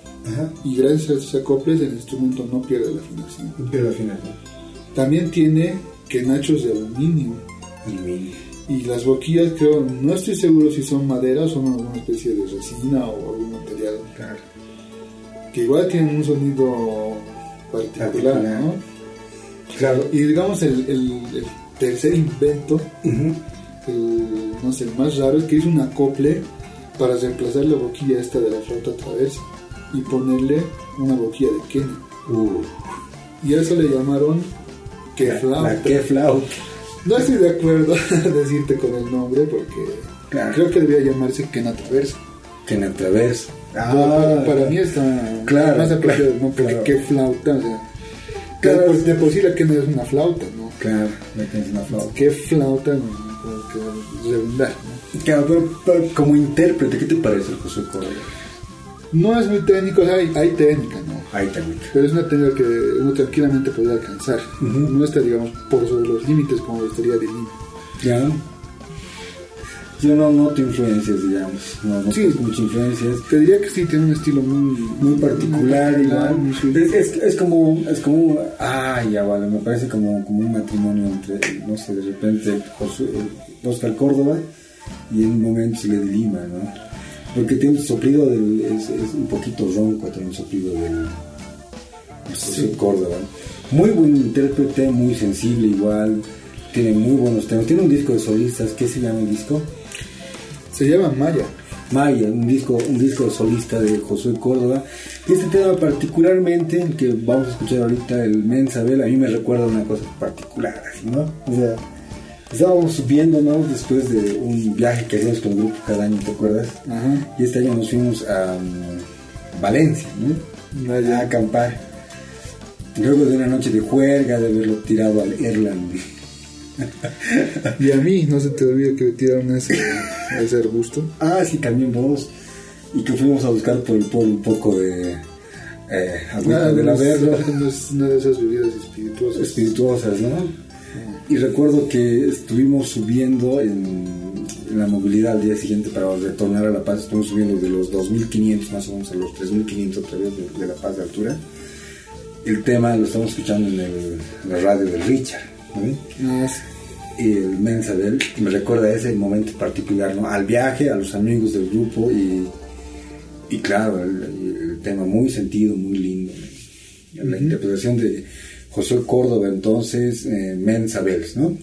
y gracias a estos acoples el instrumento no pierde la afinación. No pierde la afinación. También tiene quenachos de aluminio. Aluminio. Y las boquillas creo, no estoy seguro si son madera o son alguna especie de resina o algún material. Claro. Que igual tienen un sonido particular, ¿no? Claro. Y digamos el, el, tercer invento, el, no sé, el más raro es que hizo un acople para reemplazar la boquilla esta de la flauta traversa y ponerle una boquilla de quena. Uh. Y a eso le llamaron que flauta. que flauta. No estoy de acuerdo a decirte con el nombre porque creo que debería llamarse quena traversa. Quena Traverso. Ah, para, mí está claro, más apropiado, claro, ¿no? Porque claro. qué flauta, o sea, Claro. de, por, de por sí la quena es una flauta, ¿no? Claro, me tienes una flauta. Qué flauta, no, puedo que redundar, ¿no? Claro, pero, pero como intérprete, ¿qué te parece el José Córdoba? No es muy técnico, o sea, hay, hay técnica, ¿no? Ahí técnica. Pero es una técnica que uno tranquilamente puede alcanzar. No está, digamos, por sobre los límites como estaría de Lima. Ya. Yo no noto influencias, digamos. No noto Sí. muchas influencias. Te diría que sí, tiene un estilo muy, Muy particular, muy igual. muy suyo. Es, es, es como, es como, ah, ya vale, me parece como, como un matrimonio entre, no sé, de repente Josué, eh, Oscar Córdoba y en un momento se le de Lima, ¿no? Porque tiene un soplido del, es, es un poquito ronco, tiene un soplido del José Córdoba. Muy buen intérprete, muy sensible igual, tiene muy buenos temas. Tiene un disco de solistas, ¿qué se llama el disco? Se llama Maya. Maya, un disco, un disco solista de Josué Córdoba. Y este tema particularmente, que vamos a escuchar ahorita, el Mensabel, a mí me recuerda una cosa particular, así, ¿no? O sea, estábamos subiéndonos después de un viaje que hacíamos con el grupo cada año, ¿te acuerdas? Ajá. Y este año nos fuimos a mm, Valencia, ¿no? A acampar. Luego de una noche de juerga, de haberlo tirado al Erland. Y a mí, no se te olvide que me tiraron ese, ese arbusto. Ah, sí, también vos. Y que fuimos a buscar por el pueblo un poco de eh, agüita Ah, del no, Averno, no de esas bebidas espirituosas. espirituosas, ¿no? Y recuerdo que estuvimos subiendo en, en la movilidad al día siguiente para retornar a La Paz, estuvimos subiendo de los 2.500 más o menos a los 3.500 otra vez de, de La Paz de altura. El tema lo estamos escuchando en el- la radio de Richard, ¿no? Ah, sí. y el Mensabel me recuerda a ese momento particular, ¿no? Al viaje, a los amigos del grupo y, y claro, el, el tema muy sentido, muy lindo. La interpretación de José Córdoba, entonces, eh, Mensabels, ¿no?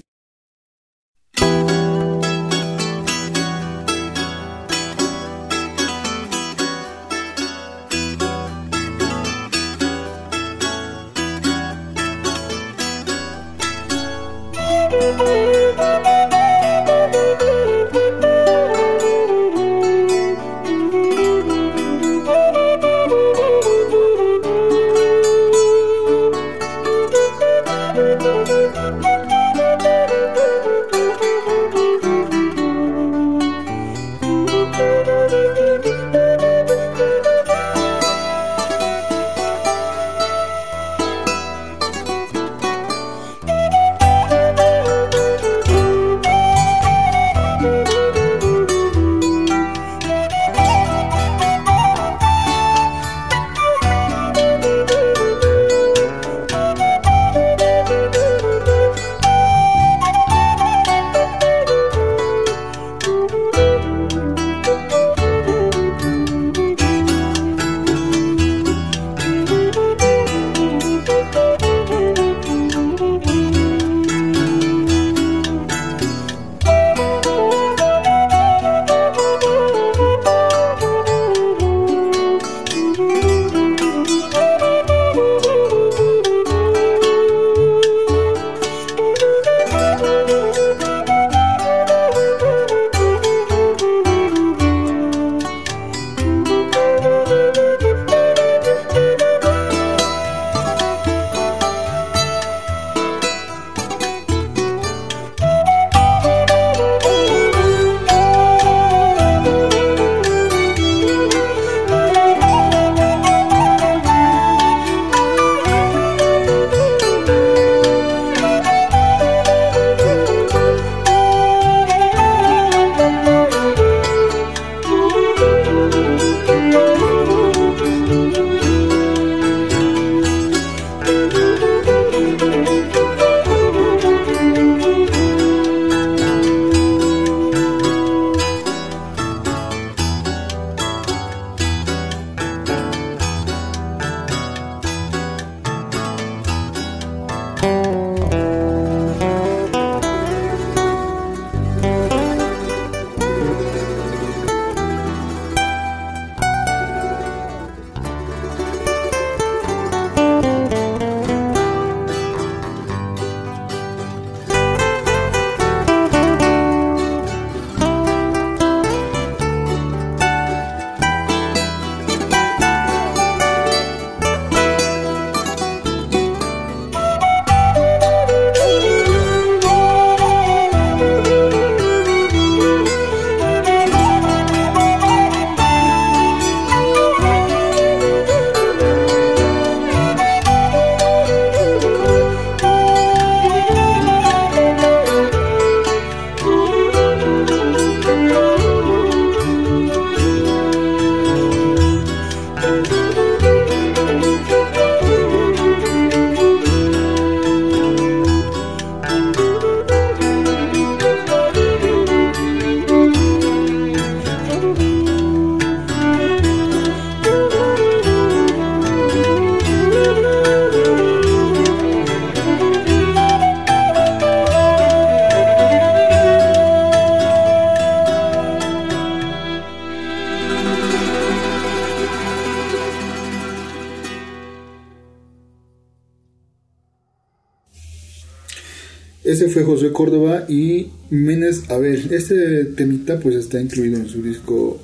Fue José Córdoba y Menes Abel. Este temita pues está incluido en su disco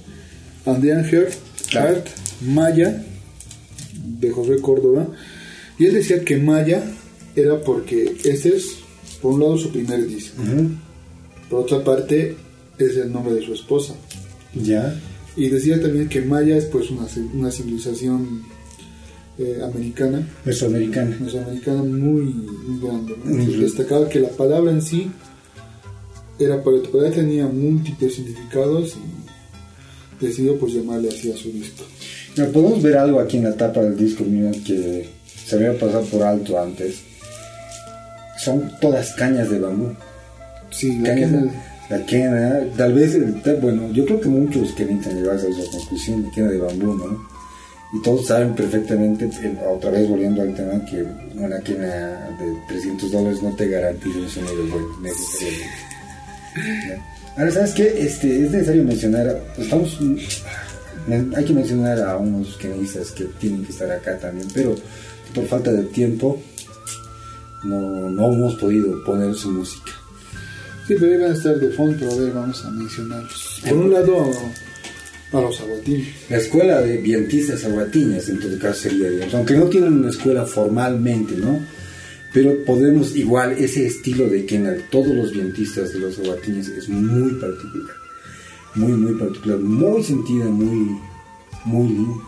Andean Heart, Heart Maya de José Córdoba. Y él decía que Maya era porque ese es, por un lado, su primer disco. Por otra parte, es el nombre de su esposa. Ya. Y decía también que Maya es pues una, una civilización eh, americana. Mesoamericana. Mesoamericana muy, muy grande. Destacaba que la palabra en sí era palabra tenía múltiples significados y decidió pues llamarle así a su disco. podemos ver algo aquí en la tapa del disco, mira, que se había pasado por alto antes. Son todas cañas de bambú. Sí, la quena. La quena, tal vez, bueno, yo creo que muchos quieren llegar a esa conclusión, de quena de bambú, ¿no? Y todos saben perfectamente, otra vez volviendo al tema, que una quena de 300 dólares no te garantiza un sonido bueno, necesariamente. Ahora, ¿sabes qué? Este, es necesario mencionar, estamos, hay que mencionar a unos quenistas que tienen que estar acá también, pero por falta de tiempo no, no hemos podido poner su música. Sí, pero iban a estar de fondo, a ver, vamos a mencionarlos. Por un lado, a los aguatiños. La escuela de vientistas aguatiñas, en todo caso sería, digamos, aunque no tienen una escuela formalmente, ¿no? Pero podemos, igual, ese estilo de que en todos los vientistas de los aguatiños es muy particular. Muy, muy particular. Muy sentida, muy, muy linda.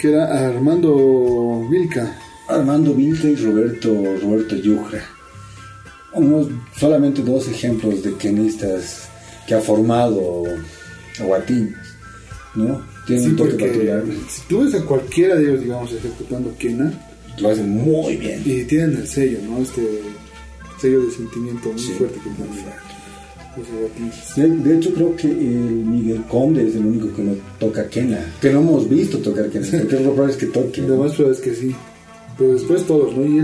Que era Armando Vilca. Armando Vilca y Roberto, Roberto. Unos, solamente dos ejemplos de quenistas que ha formado Aguatiños, ¿no? Tienen un toque particular. Si tú ves a cualquiera de ellos, digamos, ejecutando quena, lo hacen muy bien. Y tienen el sello, ¿no? Este sello de sentimiento muy fuerte que tienen. De, hecho, creo que el Miguel Conde es el único que no toca quena. Que no hemos visto tocar quena. Porque lo probable es que toque. Lo más probable es que sí. Pero después todos, ¿no? Y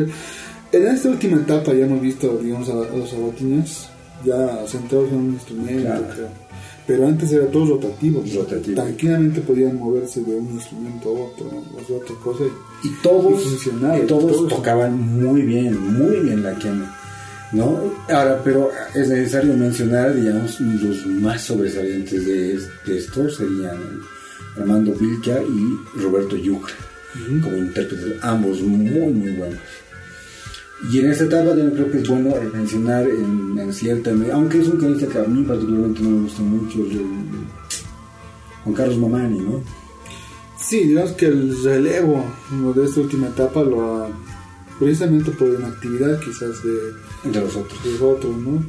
en esta última etapa ya hemos visto, digamos, a, los abatiños ya centrados en un instrumento, Pero antes era todo rotativo. Rotativo. Tranquilamente podían moverse de un instrumento a otro, o sea, otra cosa. Y todos, y todos, tocaban muy bien, muy bien la quena. ¿no? Ahora, pero es necesario mencionar, digamos, los más sobresalientes de, esto serían Armando Vilca y Roberto Yucra, como intérpretes, ambos muy, muy buenos. Y en esta etapa también creo que es bueno mencionar en, cierta aunque es un canista que a mí particularmente no me gusta mucho, el, Juan Carlos Mamani, ¿no? Sí, digamos que el relevo de esta última etapa lo ha, precisamente por una actividad quizás de, de los otros. De otros, ¿no?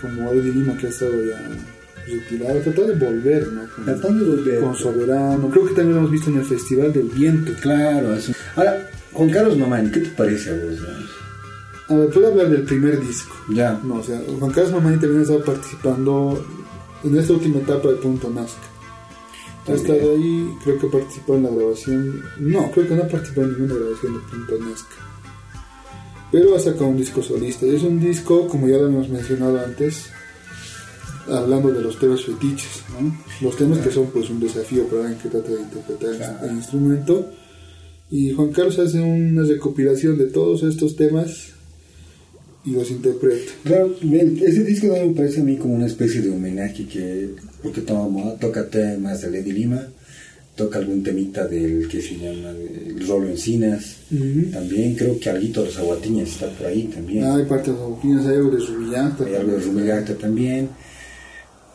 Como Eddie Lima que ha estado ya retirado, tratar de volver, ¿no? Con, Tratando de volver. Con Soberano, creo que también lo hemos visto en el Festival del Viento. Claro, eso. Ahora, Juan Carlos Mamani, ¿qué te parece a vos? A ver, puedo hablar del primer disco. Ya. No, o sea, Juan Carlos Mamani también ha estado participando en esta última etapa de Punto Nazca. Ha estado ahí, creo que participó en la grabación. No, creo que no participó en ninguna grabación de Punto Nazca. Pero ha sacado un disco solista. Y es un disco, como ya lo hemos mencionado antes, hablando de los temas fetiches, ¿no? Los temas que son pues un desafío para alguien que trata de interpretar el instrumento. Y Juan Carlos hace una recopilación de todos estos temas y los interpreta. Claro, ese disco me parece a mí como una especie de homenaje que, porque toma, toca temas de Lady Lima, toca algún temita del que se llama el Rolo Encinas, también creo que algo de los Aguatiñas está por ahí también. Ah, hay parte de los Aguatiñas, hay algo de Rubillanta. Hay algo de Rubillanta también.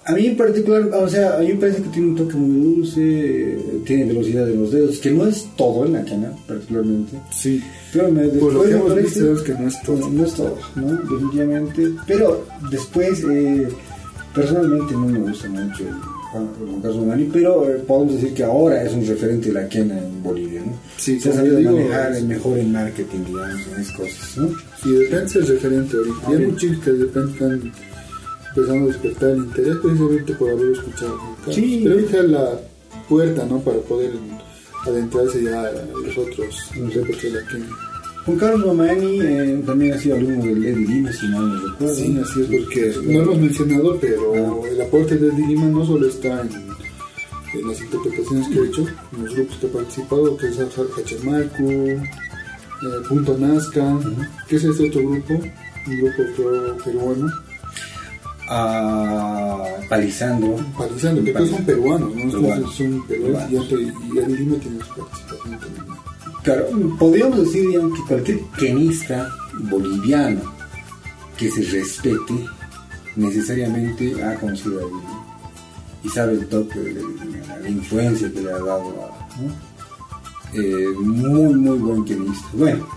A mí en particular, o sea, a mí me parece que tiene un toque muy dulce, tiene velocidad de los dedos, que no es todo en la cana, particularmente. Sí. Pero me, después Por lo que hemos visto es que no es todo. No es todo, ¿no? Definitivamente. Pero después, eh, personalmente no me gusta mucho Juan, Carlos Mamani, pero eh, podemos decir que ahora es un referente de la quena en Bolivia, ¿no? Sí, Se ha sabido manejar el mejor en marketing, digamos, en esas cosas, ¿no? Sí, de repente es referente ahorita. Hay muchos que de repente están empezando a despertar el interés precisamente por haber escuchado Sí. Pero ahorita la puerta, ¿no? Para poder adentrarse ya a los otros los de la quena. Juan Carlos Mamani eh, también ha sido alumno de Eddie Lima, si mal no recuerdo. Sí, así es, porque no lo hemos mencionado, pero ah. el aporte de Eddie Lima no solo está en, en, las interpretaciones que ha hecho, en los grupos que ha participado, que es Hachamarcu, eh, Punto Nazca, que es este otro grupo, un grupo peruano. A Palizando. Palizando, que todos son peruanos, ¿no? Peruanos. Son peruanos y, y Lima tiene su participación también. Claro, podríamos decir que cualquier quenista boliviano que se respete necesariamente ha conocido a Lima y sabe el toque de, la influencia que le ha dado a. Eh, muy, muy buen quenista. Bueno,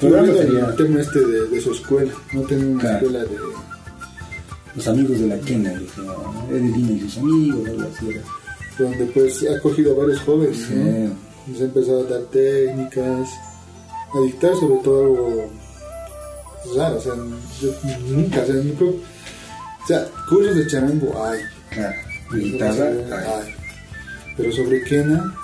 sería. El tema este de, de, su escuela, no tenía una escuela de. Los amigos de la quena, Edelina y sus amigos, algo así Donde pues ha cogido a varios jóvenes, sí. ¿no? ha empezado a dar técnicas, a dictar sobre todo algo raro, o sea, yo nunca, o sea, nunca, o sea, cursos de charango hay. Claro guitarra, pero sobre Kena,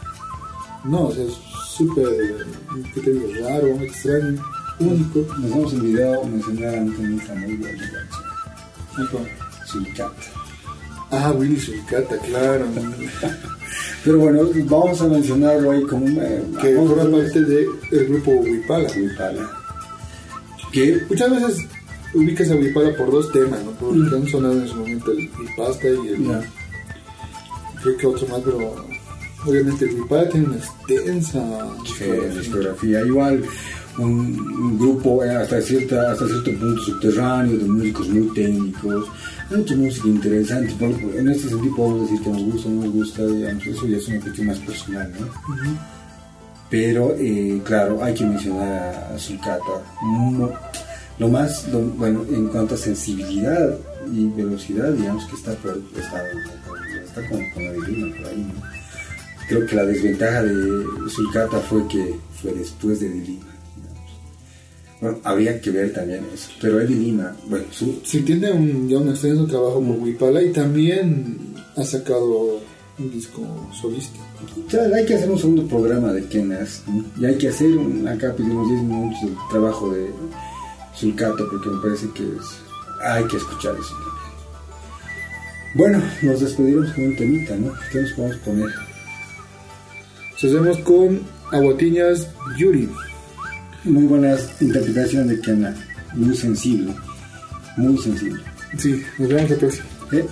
no, o sea, es súper, ¿qué te digo? Raro, extraño, único. Nos hemos olvidado mencionar a un tenista Sulcata. Ah, Willy Sulcata, claro. Pero bueno, vamos a mencionarlo ahí como eh, que forma parte del grupo Wipala. Wipala. Que muchas veces ubicas a Wipala por dos temas, ¿no? Porque mm. han sonado en su momento el, pasta y el, creo que otro más, pero obviamente Wipala tiene una extensa discografía. Igual un, grupo eh, hasta, cierta, hasta cierto punto subterráneo de músicos muy técnicos, mucha música interesante. En este sentido podemos decir que nos gusta o no nos gusta, digamos, eso ya es una cuestión más personal, ¿no? Pero, eh, claro, hay que mencionar a Sulcata. lo más, bueno, en cuanto a sensibilidad y velocidad, digamos que está, por, está con, la divina por ahí, Creo que la desventaja de Sulcata fue que fue después de Dilima. Bueno, habría que ver también eso. Pero Eddie Lima, bueno, su... Sí, tiene un, ya un extenso trabajo con Wipala y también ha sacado un disco solista. hay que hacer un segundo programa de quién es. Y hay que hacer un, acá pedimos 10 minutos de trabajo de Sulcata porque me parece que hay que escuchar eso. Bueno, nos despedimos con un temita, ¿no? ¿Qué nos podemos poner? Hacemos con Aguatiñas Yuri. Muy buenas interpretaciones de Kena, muy sensible, muy sensible. Sí, nos vemos la próxima. ¿Eh?